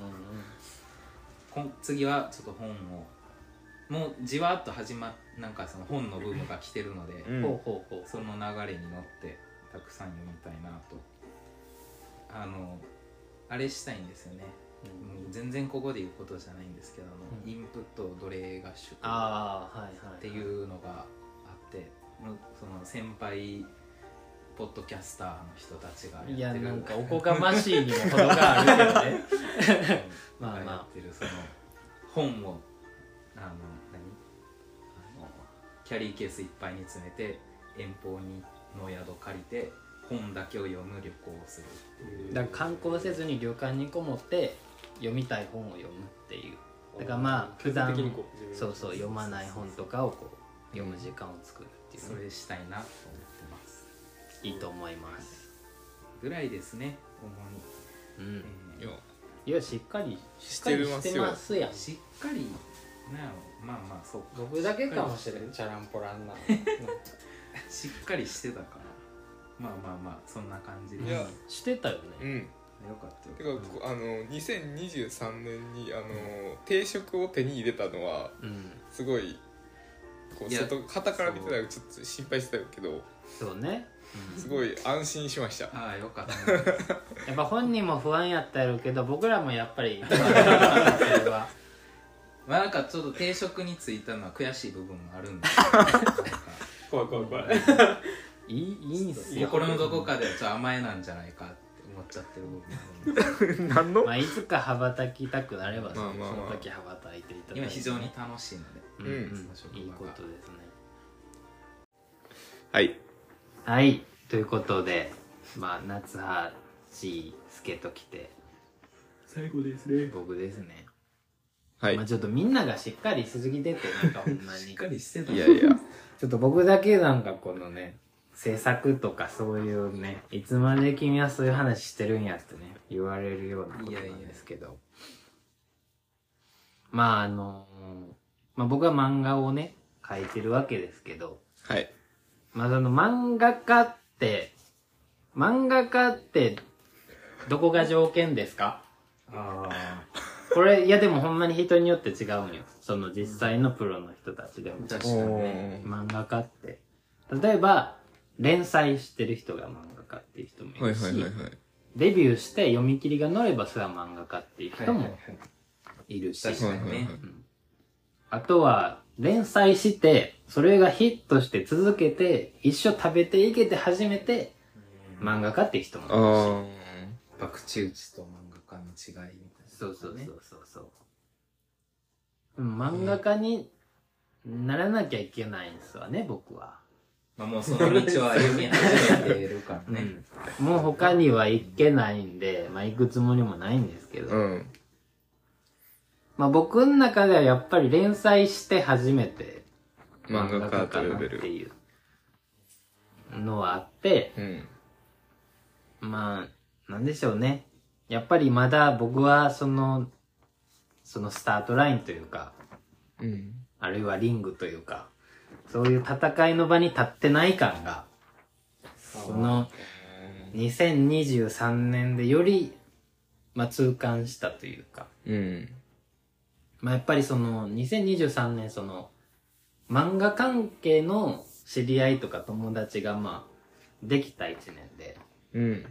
こん次はちょっと本を。もうじわっと始まっなんかその本のブームが来てるので、うん。ほうほうほうその流れに乗ってたくさん読みたいなと。あのあれしたいんですよね、もう全然ここで言うことじゃないんですけどあの、うん。インプット奴隷合宿っああはいはいていうのがあってもうその先輩ポッドキャスターの人たちがいやってる。やなんかおこがましいにも程があるけどね まあまあがやってるその本をあの何？あのキャリーケースいっぱいに詰めて遠方にの宿借りて本だけを読む旅行をするっていう。だから観光せずに旅館にこもって読みたい本を読むっていう。だからまあ普段そうそう読まない本とかをこう読む時間を作るっていう。ねそれしたいなと思っていいと思います。ぐらいですね主に、うん。えいやいやしっかりしっしかりしててますやん。ーしっかりなんやろ。まあまあそうか。僕だけかもしれん。チャランポランな。しっかりしてたから。まあまあまあそんな感じで。いや。よしてたよね。うん。かったてよ。かっかこあの2023年にあの定職を手に入れたのはうん。すごいこういや外旗から見てたらちょっと心配してたけど。そうねすごい安心しました。ああよかった。やっぱ本人も不安やったやろうけど僕らもやっぱり まあなんかちょっと定職についたのは悔しい部分もあるんで。怖い怖い怖い。いいいいんですよ。心のどこかでちょっと甘えなんじゃないかって思っちゃってる部分もあるんで。何 のまあいつか羽ばたきたくなればそまあまあまあ。の時羽ばたいていただいて今非常に楽しいので。うん。うん。うん。いいことですね。はいはい。ということでまあ夏葉し助と来て。最後ですね。僕ですね、はい。まあちょっとみんながしっかりしすぎててなんかほんまに。しっかりしてた。いやいや。ちょっと僕だけなんかこのね制作とかそういうねいつまで君はそういう話してるんやってね言われるようなことなんですけど。まああのまあ僕は漫画をね描いてるわけですけど。はいまあその漫画家って漫画家ってどこが条件ですか？あこれいやでもほんまに人によって違うんよ。その実際のプロの人たちでも。確かにね。漫画家って。例えば連載してる人が漫画家っていう人もいはいるし、はいはいはいデビューして読み切りが乗ればそれは漫画家っていう人もいるし、確かにね。あとは連載してそれがヒットして続けて一生食べていけて初めて漫画家っていう人もいるしあ爆打打ちと漫画家の違いみたいな。そうそうそうそうそう。漫画家にならなきゃいけないんですわね僕は。まあもうその道を歩み始めてるからね、もう他には行けないんで、まあ行くつもりもないんですけど、あうん。まあ僕の中ではやっぱり連載して初めて漫画家とかる。っていうのはあって、うん。まあ、なんでしょうね。やっぱりまだ僕はその、そのスタートラインというか、うん。あるいはリングというか、そういう戦いの場に立ってない感が、その2023年でより、まあ、痛感したというか、うん。まあ、やっぱりその2023年その漫画関係の知り合いとか友達がまあできた一年で。うん。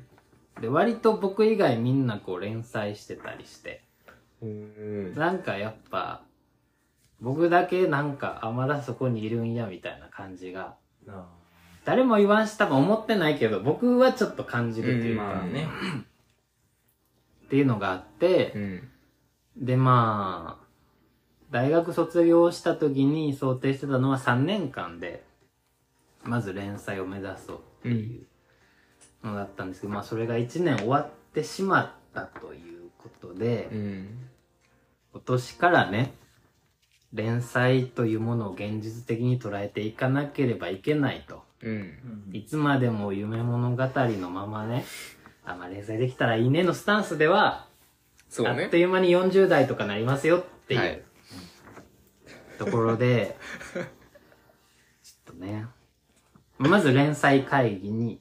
で割と僕以外みんなこう連載してたりして。うんなんかやっぱ僕だけなんかあまだそこにいるんやみたいな感じがあ誰も言わんし多分思ってないけど僕はちょっと感じるというか、まあね。っていうのがあって、うん。でまあ大学卒業した時に想定してたのは3年間でまず連載を目指そうっていうのだったんですけど、まあそれが1年終わってしまったということで、うん。今年からね連載というものを現実的に捉えていかなければいけないと。うん。いつまでも夢物語のままねあまあ連載できたらいいねのスタンスではそうね。あっという間に40代とかなりますよっていう、はいところで、ちょっとね、まず連載会議に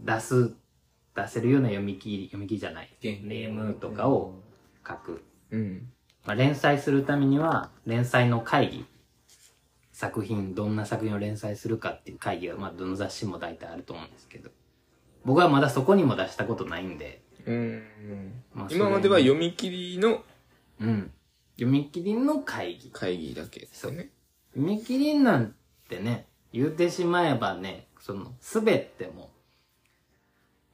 出す、出せるような読み切り、読み切りじゃない、ネームとかを書く。うん。まあ、連載するためには、連載の会議、作品、どんな作品を連載するかっていう会議は、まあ、どの雑誌も大体あると思うんですけど、僕はまだそこにも出したことないんで、うん。まあ今までは読み切りのうん。読み切りの会議。会議だけですよね。読み切りなんてね、言うてしまえばね、その、すべても、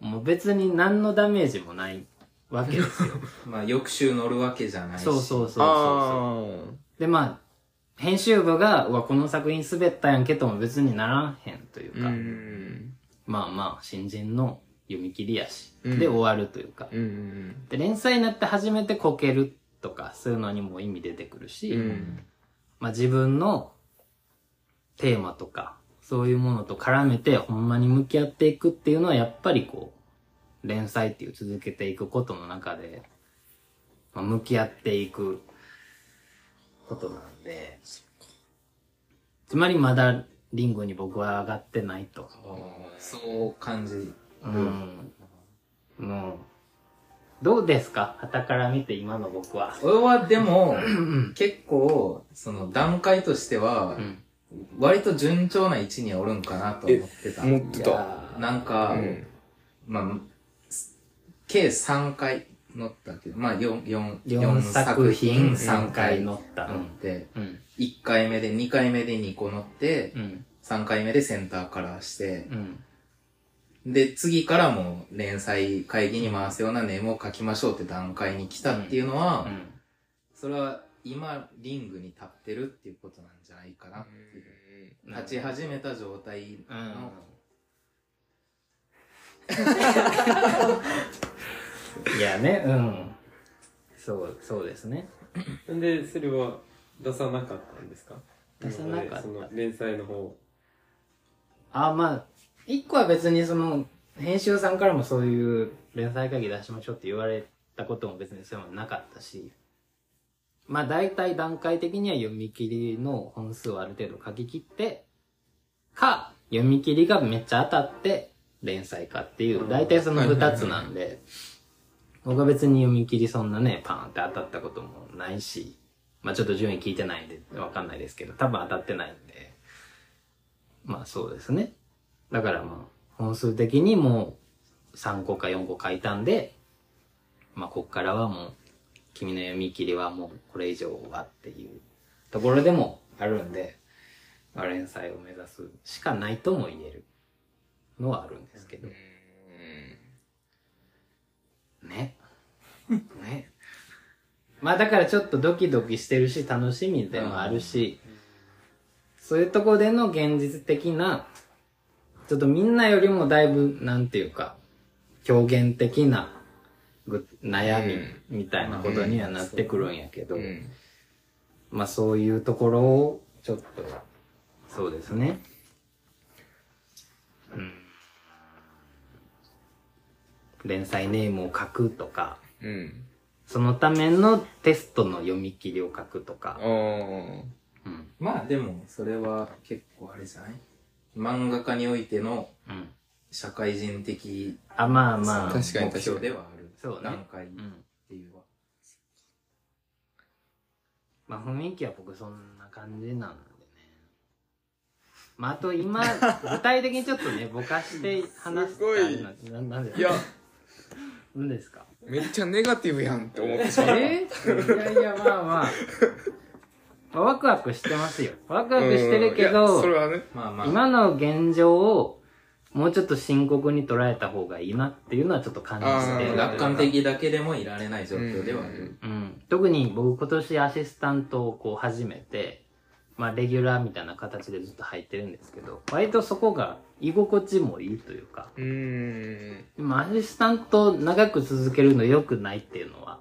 もう別に何のダメージもないわけですよ。まあ翌週乗るわけじゃないし。そうそうそうそうで、まあ、編集部が、うわ、この作品滑ったやんけとも別にならんへんというあか、うん。まあまあ、新人の読み切りやし、うん。で終わるというか、うんで、連載になって初めてこけるとか、そういうのにも意味出てくるし、うんまあ自分のテーマとか、そういうものと絡めてほんまに向き合っていくっていうのはやっぱりこう、連載っていう続けていくことの中で、まあ、向き合っていくことなんで、つまりまだリングに僕は上がってないと。そう感じるうん。もう、どうですか？旗から見て今の僕は。俺はでも結構その段階としてはうん。割と順調な位置におるんかなと思ってた。思ってた。なんか、うんまあ、計3回乗ったけど、まあ4、4、4作品3回乗った。乗って、うん。1回目で2回目で2個乗ってう、ん。3回目でセンターカラーして、うん。で、次からもう連載会議に回すようなネームを書きましょうって段階に来たっていうのは、うん。それは今リングに立ってるっていうことなんじゃないかなっていう。立ち始めた状態の、うんいやね、うん。そう、そうですね。なんでそれは出さなかったんですか？出さなかった連載の方あ、まあ、一個は別にその、編集さんからもそういう連載会議出しましょうって言われたことも別にそういうのなかったし、まあ大体段階的には読み切りの本数をある程度書き切って、か、読み切りがめっちゃ当たって連載かっていう、大体その二つなんで、僕は別に読み切りそんなね、パーンって当たったこともないし、まあちょっと順位聞いてないんでわかんないですけど、多分当たってないんで、まあそうですね。だからまあ、本数的にもう3個か4個書いたんで、まあこっからはもう、君の読み切りはもうこれ以上はっていうところでもあるんで、まあ、連載を目指すしかないとも言えるのはあるんですけど。ね。ね。まあだからちょっとドキドキしてるし楽しみでもあるし、そういうとこでの現実的な、ちょっとみんなよりもだいぶ、なんていうか、表現的なぐ悩みみたいなことにはなってくるんやけど、うんまあそういうところを、ちょっと、そうですね。うん。連載ネームを書くとか、うんそのためのテストの読み切りを書くとか。まあでも、それは結構あれじゃない？漫画家においてのうん。社会人的あ、まあまあ、確かに目標ではある。そうね段階っうん。ていうのは。まあ雰囲気は僕そんな感じなんでね。まああと今、具体的にちょっとね、ぼかして話すすごいなななんでいや何ですか？めっちゃネガティブやんって思ってしまうえ？ー、いやいや、まあまあ。まあワクワクしてますよ。ワクワクしてるけうんいやそれど、はねまあまあ、今の現状をもうちょっと深刻に捉えた方がいいなっていうのはちょっと感じてる。楽観的だけでもいられない状況ではある。うん、特に僕今年アシスタントをこう始めて、まあレギュラーみたいな形でずっと入ってるんですけど、割とそこが居心地もいいというか、うーんでもアシスタント長く続けるの良くないっていうのは、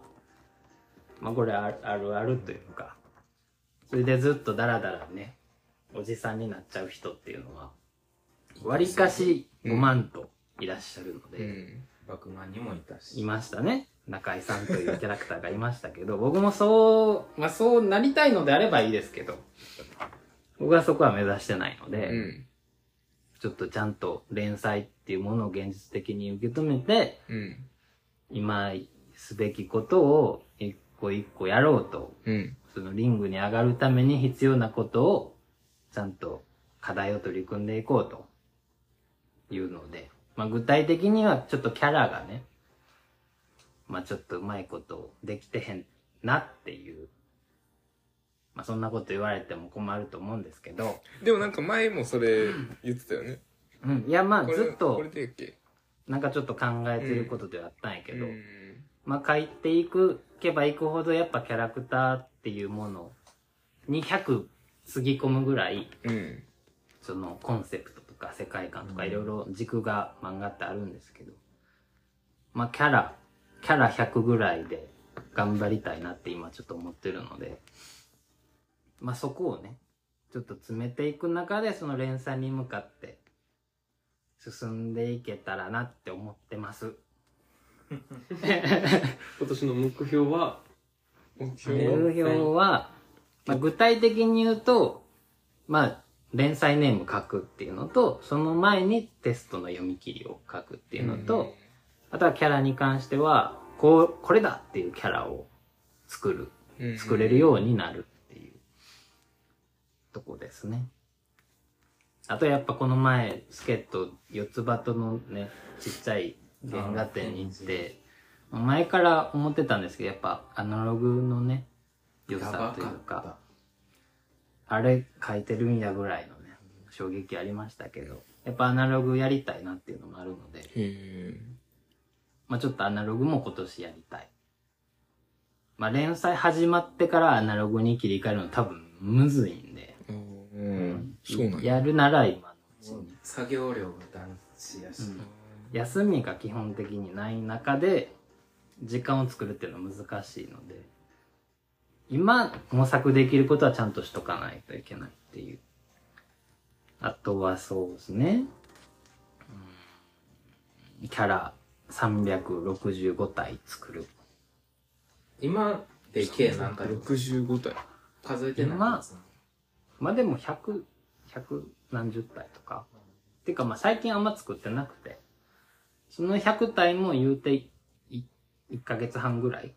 まあこれあるあるあるというか、それでずっとダラダラね、おじさんになっちゃう人っていうのは、割かし5万といらっしゃるので、うん。バクマンにもいたし。いましたね。中井さんというキャラクターがいましたけど、僕もそう、まあそうなりたいのであればいいですけど、僕はそこは目指してないので、うん。ちょっとちゃんと連載っていうものを現実的に受け止めて、うん。今すべきことを一個一個やろうと、うんそのリングに上がるために必要なことを、ちゃんと課題を取り組んでいこうと。いうので、まあ具体的にはちょっとキャラがね、まあちょっとうまいことできてへんなっていう、まあそんなこと言われても困ると思うんですけど、でもなんか前もそれ言ってたよね。うん、いやまあずっとこれでやっけ？なんかちょっと考えてることではあったんやけど、うん。まあ書いていくけばいくほどやっぱキャラクターっていうものに100つぎ込むぐらい、うんそのコンセプトとか世界観とかいろいろ軸が漫画ってあるんですけど、まあキャラ、キャラ100ぐらいで頑張りたいなって今ちょっと思ってるので、まあそこをね、ちょっと詰めていく中でその連載に向かって進んでいけたらなって思ってます。今年の目標は？目標は目標は、まあ、具体的に言うと、まあ、連載ネーム書くっていうのと、その前にテストの読み切りを書くっていうのと、あとはキャラに関しては、こう、これだっていうキャラを作る、うん。作れるようになるっていうとこですね。あとやっぱこの前、助っ人四つ葉とのね、ちっちゃい原画展に行って、前から思ってたんですけど、やっぱアナログのね、良さというか、あれ書いてるんやぐらいのね、衝撃ありましたけど、やっぱアナログやりたいなっていうのもあるので、まあちょっとアナログも今年やりたい。まあ連載始まってからアナログに切り替えるの多分むずいんで、うん。そうなんや。やるなら今のうちに。作業量が団地やし、休みが基本的にない中で時間を作るっていうのは難しいので今模索できることはちゃんとしとかないといけないっていう。あとはそうですね。うん。キャラ365体作る。今で計何回65体。数えてない今まあでも100、100何十体とか。っていうかまあ最近あんま作ってなくて、その100体も言うてい1ヶ月半ぐらい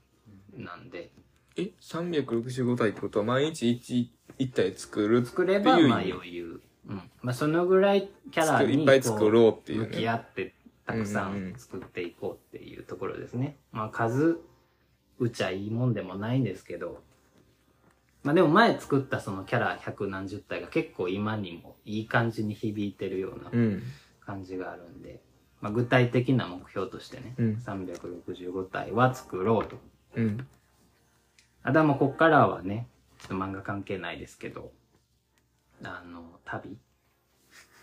なんで、え365体ってことは毎日 1, 1体作る作ればまあ余裕。うん。まあそのぐらいキャラにいっぱい作ろうっていうこ向き合ってたくさうんうんうんん。作っていこうっていうところですね。まあ数打ちゃいいもんでもないんですけど、まあでも前作ったそのキャラ百何十体が結構今にもいい感じに響いてるようなうん。感じがあるんで、まあ具体的な目標としてね、うん。365体は作ろうと。うん。あとはもうこっからはね、ちょっと漫画関係ないですけど、あの、旅。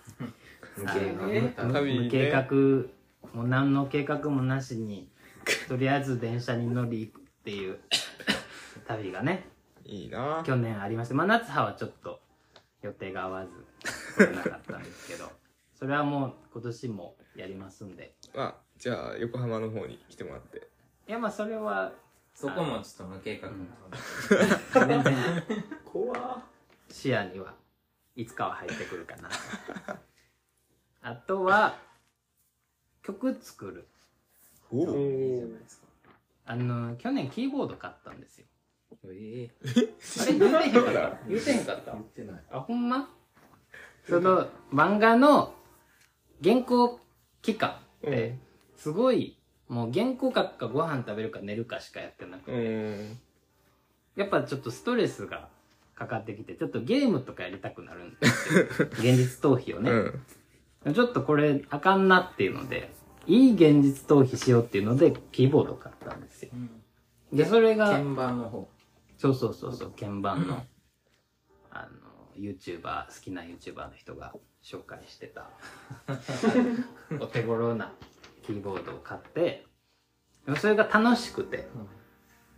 無計画。旅ね。無計画、もう何の計画もなしに、とりあえず電車に乗り行くっていう 旅がね、いいな。去年ありまして、まあ夏葉はちょっと予定が合わず、来れなかったんですけど、それはもう今年もやりますんで。あじゃあ横浜の方に来てもらって。いやまあそれは、そこもちょっと無計画全然。怖。視野にはいつかは入ってくるかな。あとは、曲作る。おおいいじゃないですか。あの、去年キーボード買ったんですよ。ええ？あれ言うてへんかった？言うてへんかった。言ってないあ、ほんま？その、漫画の原稿期間って、すごい、もう原稿書くかご飯食べるか寝るかしかやってなくて、うんやっぱちょっとストレスがかかってきて、ちょっとゲームとかやりたくなるんですよ。現実逃避をね。うんちょっとこれあかんなっていうので、いい現実逃避しようっていうので、キーボードを買ったんですよ。で、それが、鍵盤の方そうそうそうそう、鍵盤の、あの、YouTuber、好きな YouTuber の人が紹介してた、お手頃なキーボードを買って、でもそれが楽しくて、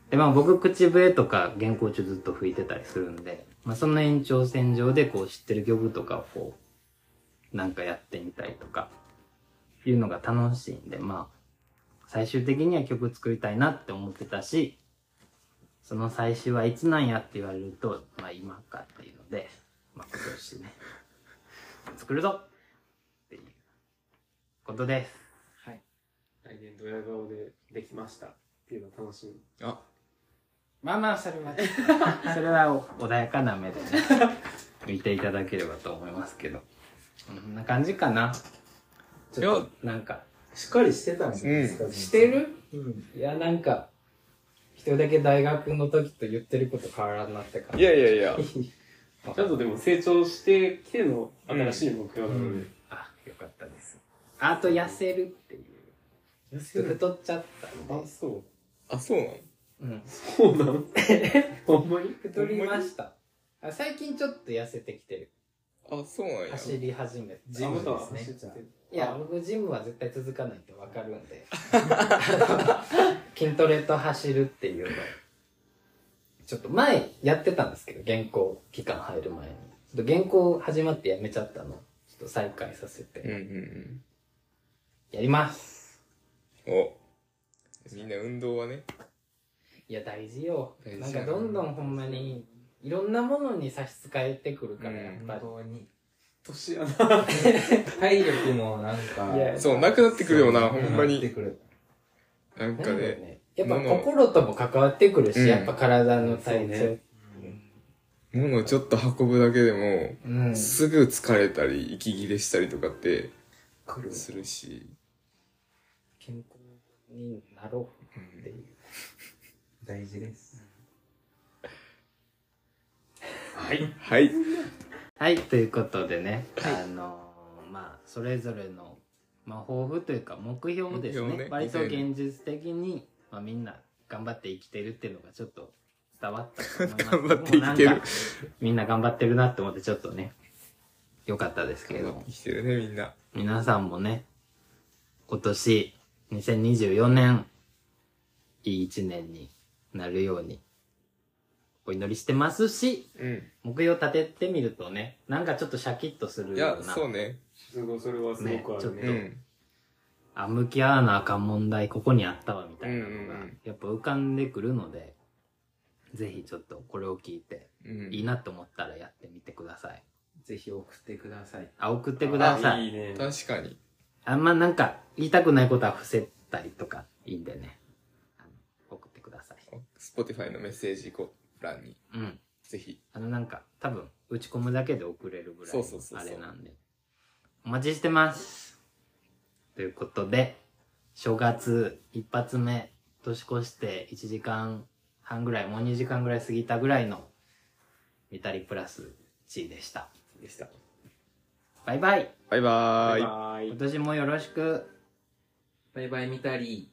で、まあ僕口笛とか原稿中ずっと吹いてたりするんで、まあその延長線上でこう知ってる曲とかをこう、なんかやってみたりとか、いうのが楽しいんで、まあ、最終的には曲作りたいなって思ってたし、その最終はいつなんやって言われると、まあ今かっていうので、まあ今年ね、作るぞ。っていうことです。来年ドヤ顔でできましたっていうのを楽しみ。あ。まあまあ、それは、それは穏やかな目でね、見ていただければと思いますけど。こんな感じかな。ちょっと、なんか、しっかりしてたんじゃないですか、してる？うん。いや、なんか、一人だけ大学の時と言ってること変わらんなって感いじ。やいやいや ちゃんとでも成長してきての新しい目標なので、あ、よかったです。あと、痩せるっていう。痩せる？太っちゃったんで。あそうあそうなの？うん。そうなの？ほんまに？太りました。あ最近ちょっと痩せてきてる。あそうなんや走り始めて。ジムですねいや、僕ジムは絶対続かないってわかるんで。筋トレと走るっていうのをちょっと前やってたんですけど、原稿期間入る前に。ちょっと原稿始まってやめちゃったの。ちょっと再開させうんて。うんやります。うんおみんな運動はねいや、大事よ。なんかどんどんほんまに、いろんなものに差し支えてくるから、やっぱ本当に年やな 体力もなんかいやそうなくなってくるよなほんまなってにくるなんかね。やっぱ心とも関わってくるし、うん。やっぱ体の体うね。物をちょっと運ぶだけでも、うん。すぐ疲れたり息切れしたりとかってするし、健康になろうっていう。大事です。はい。はい。はい。ということでね、あのーまあそれぞれの、まあ、抱負というか目標ですねね。割と現実的に、まあ、みんな頑張って生きてるっていうのがちょっと伝わったと思います。頑張って生きてる。もうなんかみんな頑張ってるなって思ってちょっとねよかったですけど。生きてるねみんな。皆さんもね今年2024年いい一年になるようにお祈りしてますしうん。目標立ててみるとねなんかちょっとシャキッとするいやような。そうね。すごいそれはすごくあるね。ねうんあ向き合わなあかん問題ここにあったわみたいなのがやっぱ浮かんでくるのでぜひちょっとこれを聞いてうん。いいなと思ったらやってみてください。ぜひ送ってください。あ送ってください。いいね。確かに。あんまなんか言いたくないことは伏せたりとかいいんでね。あの送ってください。Spotify のメッセージ欄に。うん。ぜひ。あのなんか多分打ち込むだけで送れるぐらいそうそうそうそう。のあれなんで。お待ちしてますということで正月一発目年越して1時間半ぐらいもう2時間ぐらい過ぎたぐらいの見たりプラス G でした。でした。バイバイ。バイバーイ。バイバイ。今年もよろしく。バイバイ見たり